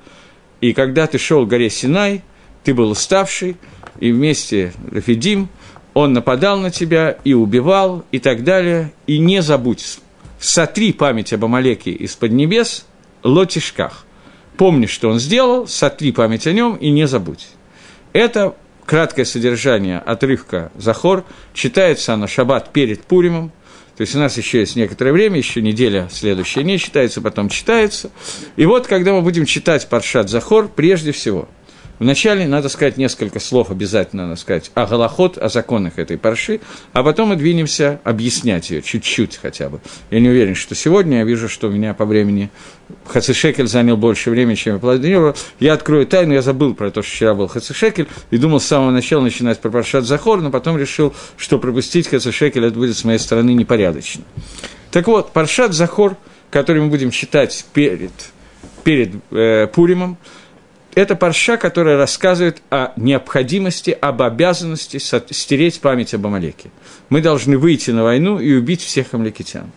и когда ты шел к горе Синай, ты был уставший, и вместе Рафидим, он нападал на тебя и убивал, и так далее, и не забудь, сотри память об Амалеке из-под небес, лотишках. Помни, что он сделал, сотри память о нем и не забудь. Это краткое содержание отрывка Захор, читается на шаббат перед Пуримом, то есть у нас еще есть некоторое время, еще неделя следующая не читается, потом читается. И вот, когда мы будем читать Паршат Захор, прежде всего – Вначале надо сказать несколько слов, обязательно надо сказать о Галахот, о законах этой парши, а потом мы двинемся объяснять ее чуть-чуть хотя бы. Я не уверен, что сегодня я вижу, что у меня по времени Хацишекель занял больше времени, чем я планировал. Я открою тайну, я забыл про то, что вчера был Хацишекель, и думал с самого начала начинать про Захор, но потом решил, что пропустить Хацишекель это будет с моей стороны непорядочно. Так вот, Паршат Захор, который мы будем читать перед, перед э, Пуримом, это парша, которая рассказывает о необходимости, об обязанности стереть память об Амалеке. Мы должны выйти на войну и убить всех амалекитян.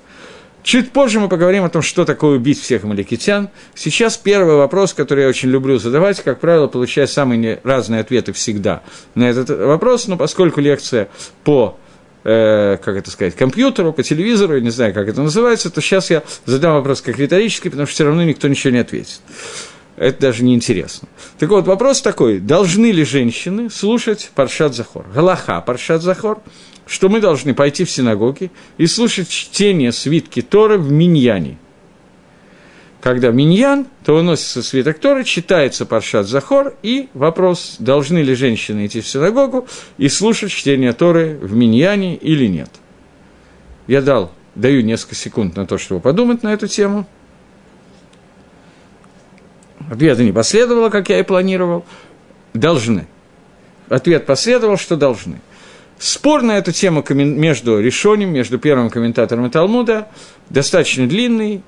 Чуть позже мы поговорим о том, что такое убить всех амалекитян. Сейчас первый вопрос, который я очень люблю задавать, как правило, получая самые разные ответы всегда на этот вопрос, но поскольку лекция по э, как это сказать, компьютеру, по телевизору, я не знаю, как это называется, то сейчас я задам вопрос как риторический, потому что все равно никто ничего не ответит это даже не интересно. Так вот, вопрос такой, должны ли женщины слушать Паршат Захор? Галаха Паршат Захор, что мы должны пойти в синагоги и слушать чтение свитки Торы в Миньяне. Когда Миньян, то выносится свиток Торы, читается Паршат Захор, и вопрос, должны ли женщины идти в синагогу и слушать чтение Торы в Миньяне или нет. Я дал, даю несколько секунд на то, чтобы подумать на эту тему – Ответа не последовало, как я и планировал. Должны. Ответ последовал, что должны. Спор на эту тему между решением, между первым комментатором и Талмуда достаточно длинный,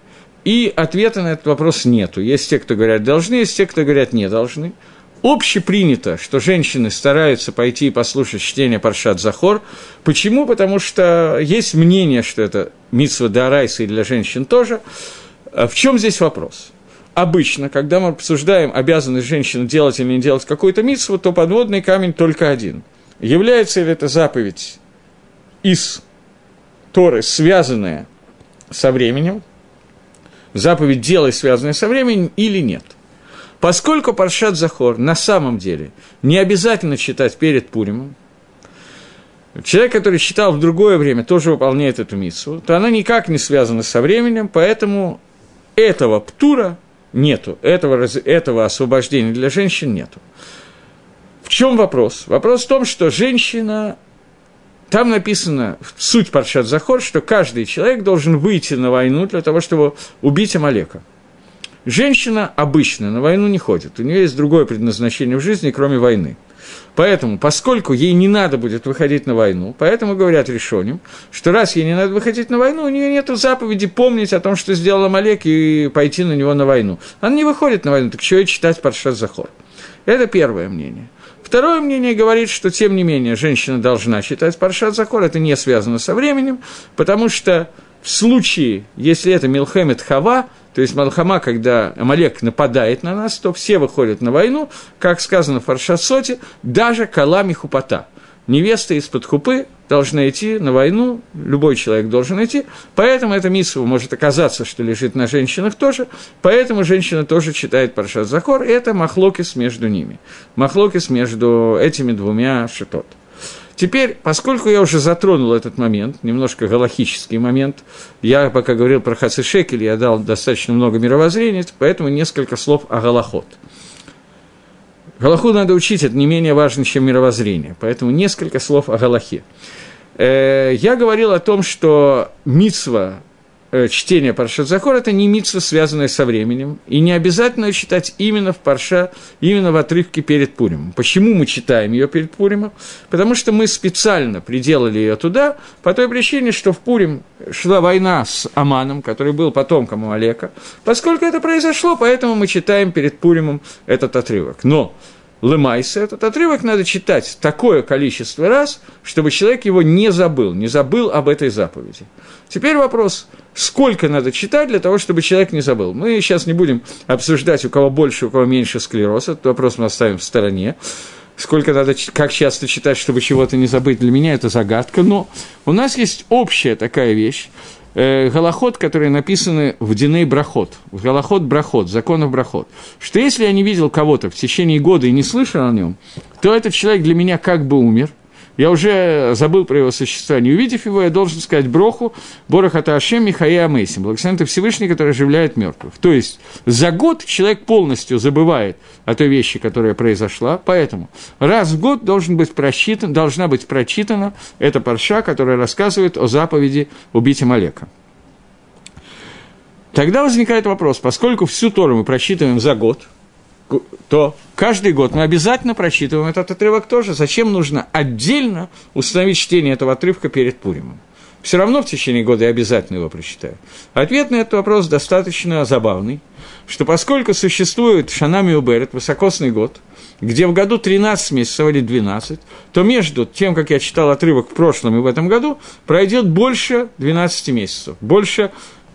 и ответа на этот вопрос нету. Есть те, кто говорят должны, есть те, кто говорят не должны. Общепринято, что женщины стараются пойти и послушать чтение Паршат Захор. Почему? Потому что есть мнение, что это митсва Дарайса и для женщин тоже. А в чем здесь вопрос? Обычно, когда мы обсуждаем обязанность женщины делать или не делать какую-то митсву, то подводный камень только один. Является ли это заповедь из Торы, связанная со временем, заповедь «делай», связанная со временем, или нет. Поскольку Паршат Захор на самом деле не обязательно читать перед Пуримом, человек, который читал в другое время, тоже выполняет эту миссу, то она никак не связана со временем, поэтому этого птура нету. Этого, этого освобождения для женщин нету. В чем вопрос? Вопрос в том, что женщина там написано, суть Паршат Захор, что каждый человек должен выйти на войну для того, чтобы убить Амалека. Женщина обычно на войну не ходит, у нее есть другое предназначение в жизни, кроме войны. Поэтому, поскольку ей не надо будет выходить на войну, поэтому говорят решением, что раз ей не надо выходить на войну, у нее нет заповеди помнить о том, что сделал Амалек, и пойти на него на войну. Она не выходит на войну, так что ей читать Паршат Захор? Это первое мнение. Второе мнение говорит, что, тем не менее, женщина должна читать Паршат Захор, это не связано со временем, потому что в случае, если это Милхемет Хава, то есть Малхама, когда Амалек нападает на нас, то все выходят на войну, как сказано в Фаршасоте, даже Калами Хупата. Невеста из-под хупы должна идти на войну, любой человек должен идти, поэтому эта миссия может оказаться, что лежит на женщинах тоже, поэтому женщина тоже читает Паршат Захор, и это махлокис между ними, махлокис между этими двумя шитот. Теперь, поскольку я уже затронул этот момент, немножко галахический момент, я пока говорил про Хацишекель, я дал достаточно много мировоззрения, поэтому несколько слов о Галахот. Галаху надо учить, это не менее важно, чем мировоззрение, поэтому несколько слов о Галахе. Э, я говорил о том, что мицва чтение Паршат Захор – это не митсва, связанная со временем, и не обязательно читать именно в Парша, именно в отрывке перед Пуримом. Почему мы читаем ее перед Пуримом? Потому что мы специально приделали ее туда, по той причине, что в Пурим шла война с Аманом, который был потомком Амалека. Поскольку это произошло, поэтому мы читаем перед Пуримом этот отрывок. Но Лемайса, этот отрывок надо читать такое количество раз, чтобы человек его не забыл, не забыл об этой заповеди. Теперь вопрос, сколько надо читать для того, чтобы человек не забыл. Мы сейчас не будем обсуждать, у кого больше, у кого меньше склероз, этот вопрос мы оставим в стороне. Сколько надо, как часто читать, чтобы чего-то не забыть, для меня это загадка. Но у нас есть общая такая вещь, э, которые написаны в Диней Брахот, в Галахот Брахот, законов Брахот, что если я не видел кого-то в течение года и не слышал о нем, то этот человек для меня как бы умер – я уже забыл про его существование. Увидев его, я должен сказать Броху, Борохата Ашем, Михаия Амейсим, благословен ты Всевышний, который оживляет мертвых. То есть за год человек полностью забывает о той вещи, которая произошла, поэтому раз в год должен быть просчитан, должна быть прочитана эта парша, которая рассказывает о заповеди убить Амалека. Тогда возникает вопрос, поскольку всю Тору мы прочитываем за год – то каждый год мы обязательно прочитываем этот отрывок тоже. Зачем нужно отдельно установить чтение этого отрывка перед Пуримом? Все равно в течение года я обязательно его прочитаю. Ответ на этот вопрос достаточно забавный, что поскольку существует Шанами Уберет, высокосный год, где в году 13 месяцев или 12, то между тем, как я читал отрывок в прошлом и в этом году, пройдет больше 12 месяцев, больше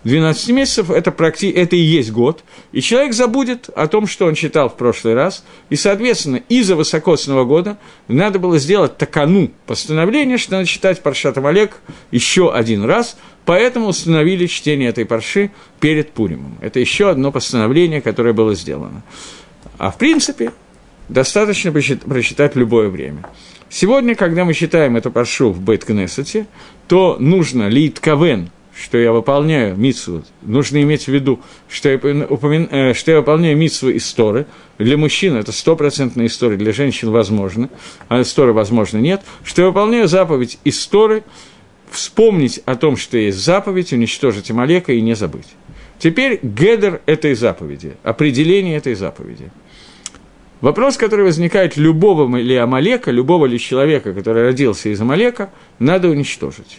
12 месяцев это, практи... это и есть год, и человек забудет о том, что он читал в прошлый раз, и, соответственно, из-за высокосного года надо было сделать такану постановление, что надо читать Паршат Амалек еще один раз, поэтому установили чтение этой парши перед Пуримом. Это еще одно постановление, которое было сделано. А в принципе, достаточно прочитать любое время. Сегодня, когда мы читаем эту паршу в Бейт-Кнессете, то нужно лит кавен – что я выполняю митсву, нужно иметь в виду, что я, упомя... Э, что я выполняю митсву из Торы. Для мужчин это стопроцентная история, для женщин возможно, а из Торы возможно нет. Что я выполняю заповедь из Торы, вспомнить о том, что есть заповедь, уничтожить Амалека и не забыть. Теперь гедер этой заповеди, определение этой заповеди. Вопрос, который возникает любого ли Амалека, любого ли человека, который родился из Амалека, надо уничтожить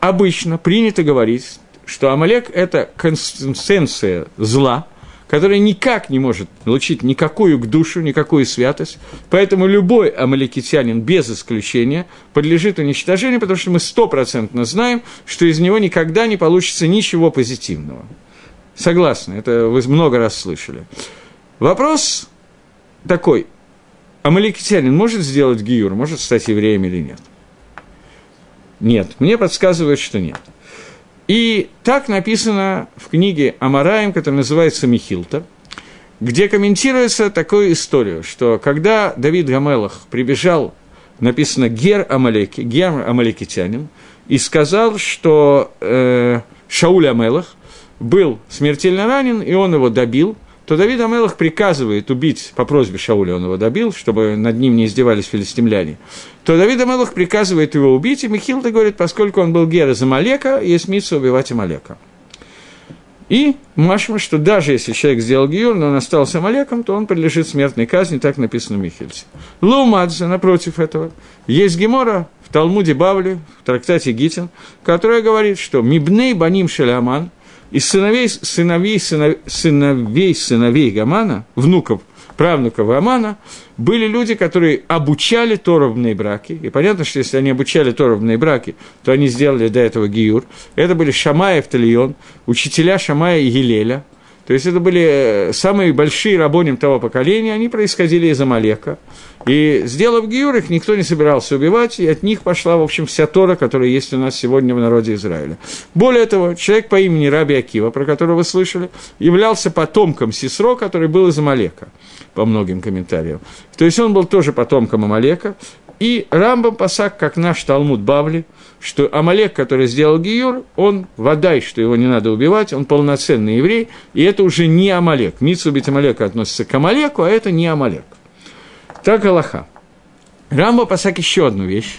обычно принято говорить, что Амалек – это консистенция зла, которая никак не может получить никакую к душу, никакую святость. Поэтому любой амаликитянин, без исключения, подлежит уничтожению, потому что мы стопроцентно знаем, что из него никогда не получится ничего позитивного. Согласны, это вы много раз слышали. Вопрос такой. Амаликитянин может сделать гиюр, может стать евреем или нет? Нет. Мне подсказывают, что нет. И так написано в книге Амараем, которая называется Михилта, где комментируется такую историю, что когда Давид Гамелах прибежал, написано Гер Амалеки, Гер Амалекитянин, и сказал, что э, Шауль Амелах был смертельно ранен, и он его добил, то Давид Амелах приказывает убить, по просьбе Шауля он его добил, чтобы над ним не издевались филистимляне, то Давид Амелах приказывает его убить, и Михилда говорит, поскольку он был гер из Амалека, есть митсу убивать Амалека. И Машма, что даже если человек сделал гиюр, но он остался Амалеком, то он подлежит смертной казни, так написано в Михельсе. Лумадзе, напротив этого, есть Гемора в Талмуде Бавли, в трактате Гитин, которая говорит, что Мибней Баним Шаляман – из сыновей, сыновей, сыновей, сыновей, сыновей Гамана, внуков, правнуков Амана, были люди, которые обучали торовные браки. И понятно, что если они обучали торовные браки, то они сделали до этого гиюр. Это были Шамая и Втальон, учителя Шамая и Елеля. То есть это были э, самые большие рабоним того поколения, они происходили из Амалека. И сделав Гиюр, их никто не собирался убивать, и от них пошла, в общем, вся Тора, которая есть у нас сегодня в народе Израиля. Более того, человек по имени Раби Акива, про которого вы слышали, являлся потомком Сисро, который был из Амалека, по многим комментариям. То есть он был тоже потомком Амалека, и Рамбам Пасак, как наш Талмуд Бавли, что Амалек, который сделал Гиюр, он водай, что его не надо убивать, он полноценный еврей, и это уже не Амалек. Митсу убить Амалека относится к Амалеку, а это не Амалек. Так Аллаха. Рамба Пасак еще одну вещь.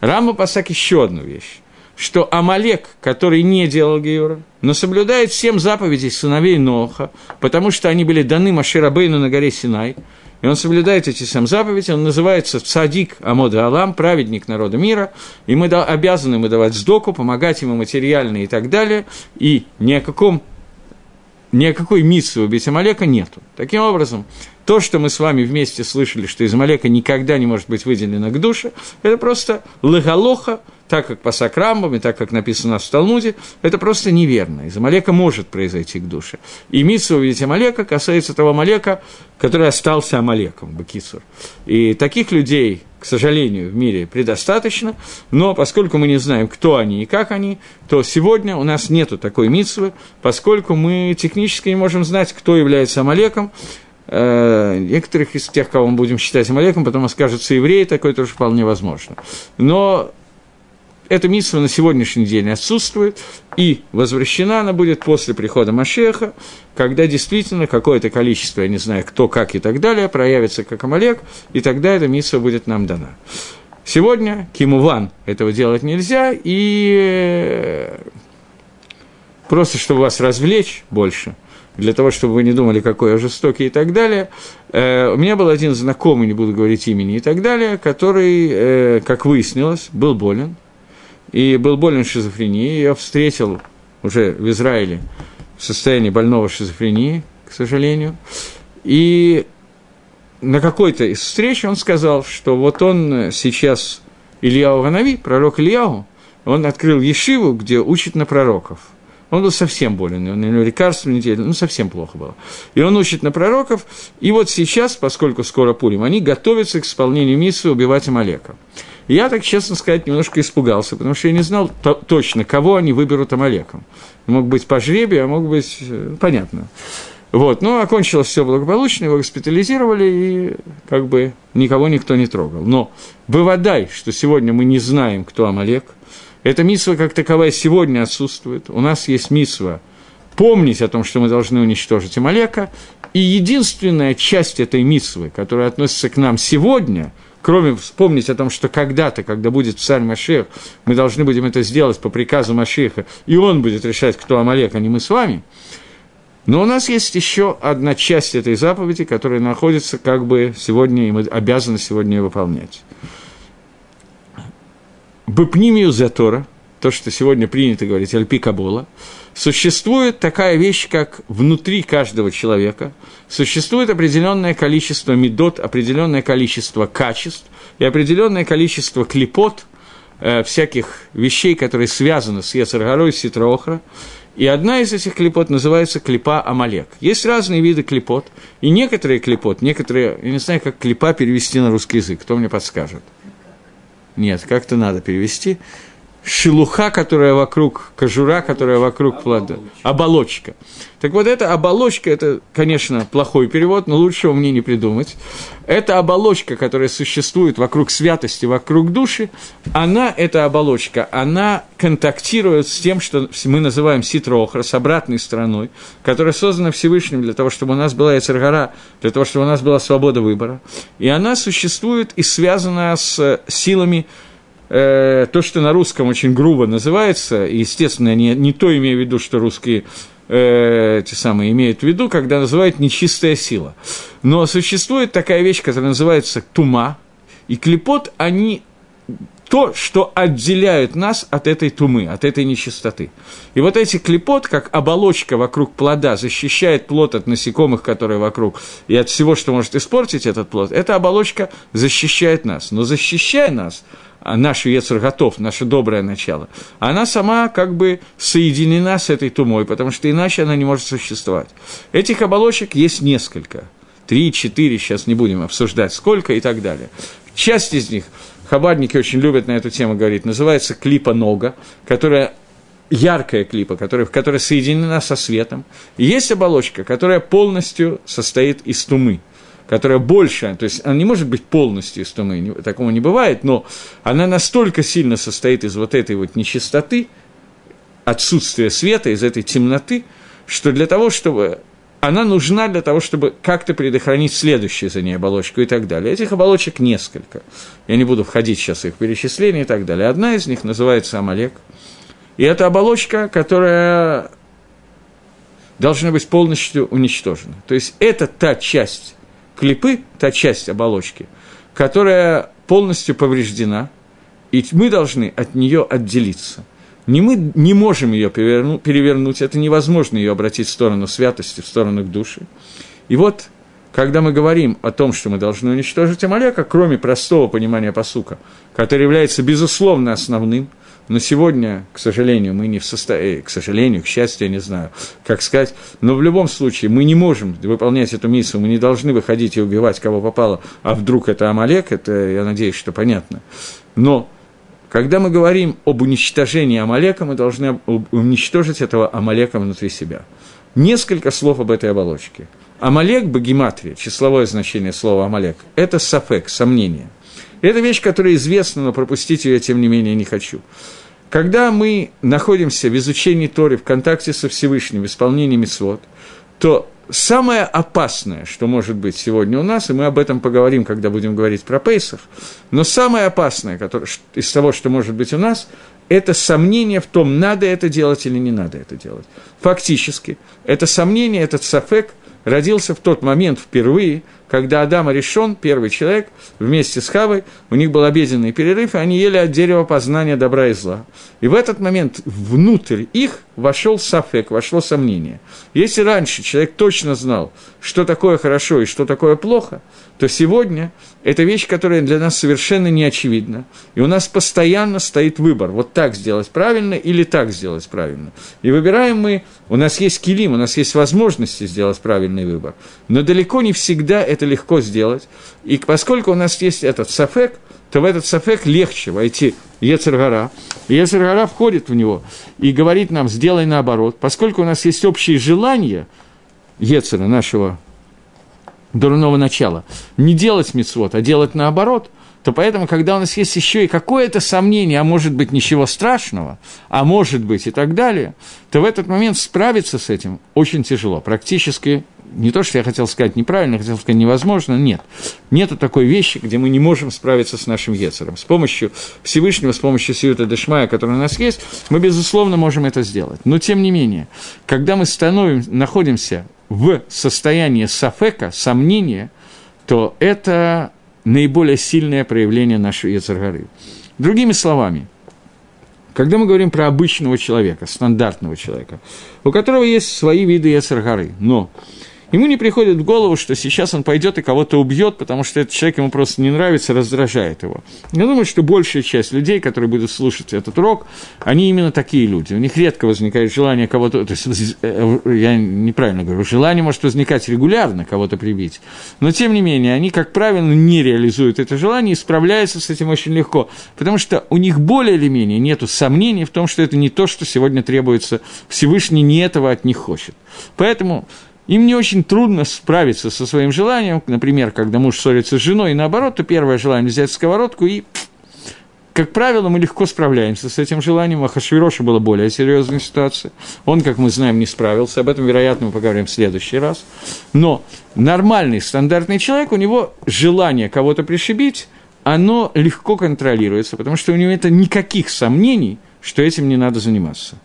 Рамба Пасак еще одну вещь. Что Амалек, который не делал Геора, но соблюдает семь заповедей сыновей Ноха, потому что они были даны Маширабейну на горе Синай, и он соблюдает эти семь заповедей, он называется Цадик Амода Алам, праведник народа мира, и мы обязаны ему давать сдоку, помогать ему материально и так далее, и ни о каком ни о какой миссии убить Амалека нету. Таким образом, то, что мы с вами вместе слышали, что из Амалека никогда не может быть выделено к душе, это просто легалоха, так как по сакрамбам и так как написано в Талмуде, это просто неверно. Из Амалека может произойти к душе. И митсу увидеть Амалека касается того Амалека, который остался Амалеком, Бакисур. И таких людей, к сожалению, в мире предостаточно, но поскольку мы не знаем, кто они и как они, то сегодня у нас нету такой митсвы, поскольку мы технически не можем знать, кто является Амалеком, Э, некоторых из тех, кого мы будем считать Амалеком, потом скажутся евреи, такое тоже вполне возможно. Но эта миссия на сегодняшний день отсутствует, и возвращена она будет после прихода Машеха, когда действительно какое-то количество, я не знаю, кто, как и так далее, проявится как Амалек, и тогда эта миссия будет нам дана. Сегодня Кимуван этого делать нельзя, и э, просто чтобы вас развлечь больше – для того, чтобы вы не думали, какой я жестокий и так далее. Э, у меня был один знакомый, не буду говорить имени и так далее, который, э, как выяснилось, был болен. И был болен шизофренией. Я встретил уже в Израиле в состоянии больного шизофрении, к сожалению. И на какой-то из встреч он сказал, что вот он сейчас, Ильяу Ганави, пророк Ильяу, он открыл Ешиву, где учит на пророков – он был совсем болен, у него лекарства неделю, ну, совсем плохо было. И он учит на пророков, и вот сейчас, поскольку скоро Пурим, они готовятся к исполнению миссии убивать Амалека. Я, так честно сказать, немножко испугался, потому что я не знал то- точно, кого они выберут Амалеком. Мог быть по жребию, а мог быть... Ну, понятно. Вот, ну, окончилось все благополучно, его госпитализировали, и как бы никого никто не трогал. Но выводай, что сегодня мы не знаем, кто Амалек – эта мисва как таковая сегодня отсутствует. У нас есть мисва помнить о том, что мы должны уничтожить Амалека. И единственная часть этой мисвы, которая относится к нам сегодня, кроме вспомнить о том, что когда-то, когда будет царь Машех, мы должны будем это сделать по приказу Машеха, и он будет решать, кто Амалек, а не мы с вами. Но у нас есть еще одна часть этой заповеди, которая находится как бы сегодня, и мы обязаны сегодня ее выполнять. Бепнимию Затора, то, что сегодня принято говорить, Альпи Кабола, существует такая вещь, как внутри каждого человека, существует определенное количество медот, определенное количество качеств и определенное количество клепот, э, всяких вещей, которые связаны с Ецаргарой, Ситроохра, и одна из этих клепот называется клепа Амалек. Есть разные виды клепот, и некоторые клепот, некоторые, я не знаю, как клепа перевести на русский язык, кто мне подскажет – нет, как-то надо перевести. Шелуха, которая вокруг, кожура, которая вокруг плода. Оболочка. Так вот, эта оболочка, это, конечно, плохой перевод, но лучшего мне не придумать. Эта оболочка, которая существует вокруг святости, вокруг души, она, эта оболочка, она контактирует с тем, что мы называем ситрохра, с обратной стороной, которая создана Всевышним для того, чтобы у нас была Яцергара, для того, чтобы у нас была свобода выбора. И она существует и связана с силами э, то, что на русском очень грубо называется, и, естественно, не, не то имею в виду, что русские э, те самые имеют в виду, когда называют нечистая сила. Но существует такая вещь, которая называется тума, и клепот, они то, что отделяет нас от этой тумы, от этой нечистоты. И вот эти клепот, как оболочка вокруг плода, защищает плод от насекомых, которые вокруг, и от всего, что может испортить этот плод, эта оболочка защищает нас. Но защищая нас, наш Ецер готов, наше доброе начало, она сама как бы соединена с этой тумой, потому что иначе она не может существовать. Этих оболочек есть несколько. Три, четыре, сейчас не будем обсуждать, сколько и так далее. Часть из них, хабарники очень любят на эту тему говорить, называется клипа нога, которая яркая клипа, которая, которая соединена со светом. И есть оболочка, которая полностью состоит из тумы – которая больше, то есть она не может быть полностью из тумы, такого не бывает, но она настолько сильно состоит из вот этой вот нечистоты, отсутствия света, из этой темноты, что для того, чтобы она нужна для того, чтобы как-то предохранить следующую за ней оболочку и так далее. Этих оболочек несколько. Я не буду входить сейчас в их перечисление и так далее. Одна из них называется Амалек. И это оболочка, которая должна быть полностью уничтожена. То есть это та часть клипы, та часть оболочки, которая полностью повреждена, и мы должны от нее отделиться. Не мы не можем ее перевернуть, это невозможно ее обратить в сторону святости, в сторону к душе. И вот, когда мы говорим о том, что мы должны уничтожить Амалека, кроме простого понимания посука, который является безусловно основным – но сегодня, к сожалению, мы не в состоянии, к сожалению, к счастью, я не знаю, как сказать, но в любом случае мы не можем выполнять эту миссию, мы не должны выходить и убивать кого попало, а вдруг это Амалек, это, я надеюсь, что понятно. Но когда мы говорим об уничтожении Амалека, мы должны уничтожить этого Амалека внутри себя. Несколько слов об этой оболочке. Амалек, богематрия, числовое значение слова Амалек, это сафек, сомнение – это вещь, которая известна, но пропустить ее, тем не менее, не хочу. Когда мы находимся в изучении Торы, в контакте со Всевышним, в исполнении Мисвод, то самое опасное, что может быть сегодня у нас, и мы об этом поговорим, когда будем говорить про Пейсов, но самое опасное которое, из того, что может быть у нас, это сомнение в том, надо это делать или не надо это делать. Фактически, это сомнение, этот сафек родился в тот момент впервые, когда Адам решен, первый человек, вместе с Хавой, у них был обеденный перерыв, и они ели от дерева познания добра и зла. И в этот момент внутрь их вошел сафек, вошло сомнение. Если раньше человек точно знал, что такое хорошо и что такое плохо, то сегодня это вещь, которая для нас совершенно не очевидна. И у нас постоянно стоит выбор, вот так сделать правильно или так сделать правильно. И выбираем мы, у нас есть килим, у нас есть возможности сделать правильный выбор. Но далеко не всегда это легко сделать. И поскольку у нас есть этот сафек, то в этот сафек легче войти Ецергара. И Ецергара входит в него и говорит нам, сделай наоборот. Поскольку у нас есть общие желания Ецера, нашего дурного начала, не делать мицвод, а делать наоборот, то поэтому, когда у нас есть еще и какое-то сомнение, а может быть ничего страшного, а может быть и так далее, то в этот момент справиться с этим очень тяжело, практически не то, что я хотел сказать неправильно, хотел сказать невозможно, нет. Нету такой вещи, где мы не можем справиться с нашим Ецером. С помощью Всевышнего, с помощью Сиюта Дешмая, который у нас есть, мы, безусловно, можем это сделать. Но, тем не менее, когда мы становим, находимся в состоянии сафека, сомнения, то это наиболее сильное проявление нашей Ецаргары. Другими словами, когда мы говорим про обычного человека, стандартного человека, у которого есть свои виды Ецаргары, но ему не приходит в голову, что сейчас он пойдет и кого-то убьет, потому что этот человек ему просто не нравится, раздражает его. Я думаю, что большая часть людей, которые будут слушать этот урок, они именно такие люди. У них редко возникает желание кого-то... То есть, э, я неправильно говорю, желание может возникать регулярно кого-то прибить, но, тем не менее, они, как правило, не реализуют это желание и справляются с этим очень легко, потому что у них более или менее нет сомнений в том, что это не то, что сегодня требуется, Всевышний не этого от них хочет. Поэтому им не очень трудно справиться со своим желанием, например, когда муж ссорится с женой, и наоборот, то первое желание взять сковородку и как правило, мы легко справляемся с этим желанием. У Хашвироша была более серьезная ситуация. Он, как мы знаем, не справился. Об этом, вероятно, мы поговорим в следующий раз. Но нормальный, стандартный человек, у него желание кого-то пришибить, оно легко контролируется, потому что у него нет никаких сомнений, что этим не надо заниматься.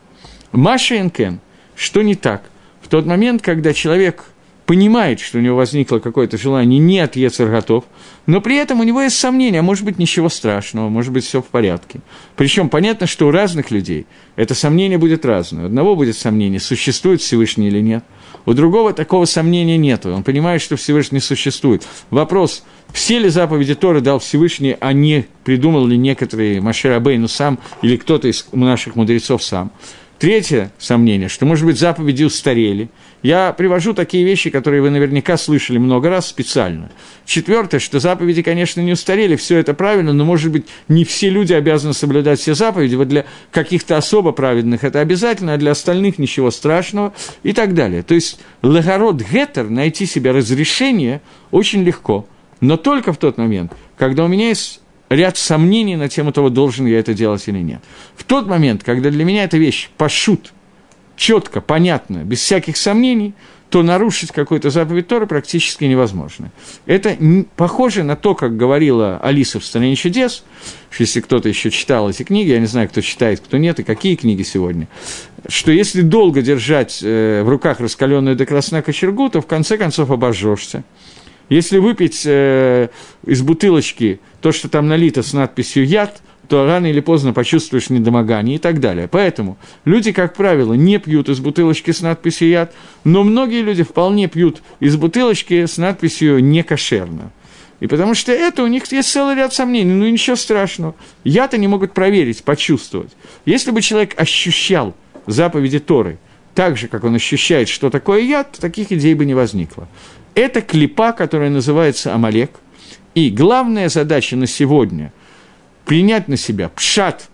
Маша и Кен, что не так – в тот момент, когда человек понимает, что у него возникло какое-то желание не от готов, но при этом у него есть сомнения, а может быть ничего страшного, может быть все в порядке. Причем понятно, что у разных людей это сомнение будет разное. У одного будет сомнение, существует Всевышний или нет. У другого такого сомнения нет. Он понимает, что Всевышний существует. Вопрос, все ли заповеди Торы дал Всевышний, а не придумал ли некоторые Маширабейну сам или кто-то из наших мудрецов сам. Третье сомнение, что, может быть, заповеди устарели. Я привожу такие вещи, которые вы наверняка слышали много раз специально. Четвертое, что заповеди, конечно, не устарели, все это правильно, но, может быть, не все люди обязаны соблюдать все заповеди. Вот для каких-то особо праведных это обязательно, а для остальных ничего страшного и так далее. То есть, лагород гетер, найти себе разрешение очень легко, но только в тот момент, когда у меня есть ряд сомнений на тему того, должен я это делать или нет. В тот момент, когда для меня эта вещь пошут, четко, понятно, без всяких сомнений, то нарушить какой-то заповедь Торы практически невозможно. Это похоже на то, как говорила Алиса в «Стране чудес», если кто-то еще читал эти книги, я не знаю, кто читает, кто нет, и какие книги сегодня, что если долго держать э, в руках раскаленную до красна кочергу, то в конце концов обожжешься. Если выпить э, из бутылочки то, что там налито с надписью «яд», то рано или поздно почувствуешь недомогание и так далее. Поэтому люди, как правило, не пьют из бутылочки с надписью «яд», но многие люди вполне пьют из бутылочки с надписью «не кошерно». И потому что это у них есть целый ряд сомнений, ну ничего страшного. Яд они могут проверить, почувствовать. Если бы человек ощущал заповеди Торы так же, как он ощущает, что такое яд, таких идей бы не возникло. Это клипа, которая называется Амалек. И главная задача на сегодня – принять на себя пшат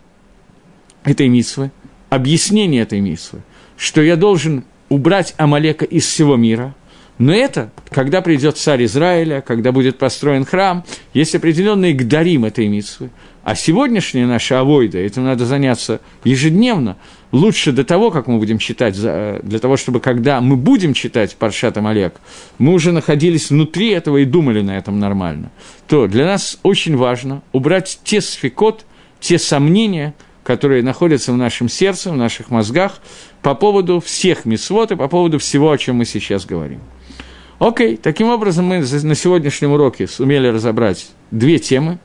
этой митсвы, объяснение этой митсвы, что я должен убрать Амалека из всего мира. Но это, когда придет царь Израиля, когда будет построен храм, есть определенные гдарим этой митсвы. А сегодняшняя наша авойда, этим надо заняться ежедневно, лучше до того, как мы будем читать, для того, чтобы когда мы будем читать Паршат Амалек, мы уже находились внутри этого и думали на этом нормально, то для нас очень важно убрать те сфикот, те сомнения, которые находятся в нашем сердце, в наших мозгах по поводу всех мисвод и по поводу всего, о чем мы сейчас говорим. Окей, таким образом мы на сегодняшнем уроке сумели разобрать две темы.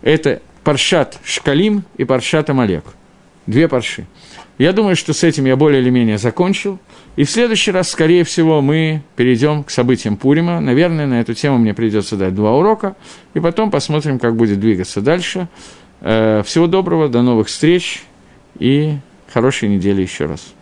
Это Паршат Шкалим и Паршат Амалек. Две парши. Я думаю, что с этим я более или менее закончил. И в следующий раз, скорее всего, мы перейдем к событиям Пурима. Наверное, на эту тему мне придется дать два урока. И потом посмотрим, как будет двигаться дальше. Э, всего доброго, до новых встреч и хорошей недели еще раз.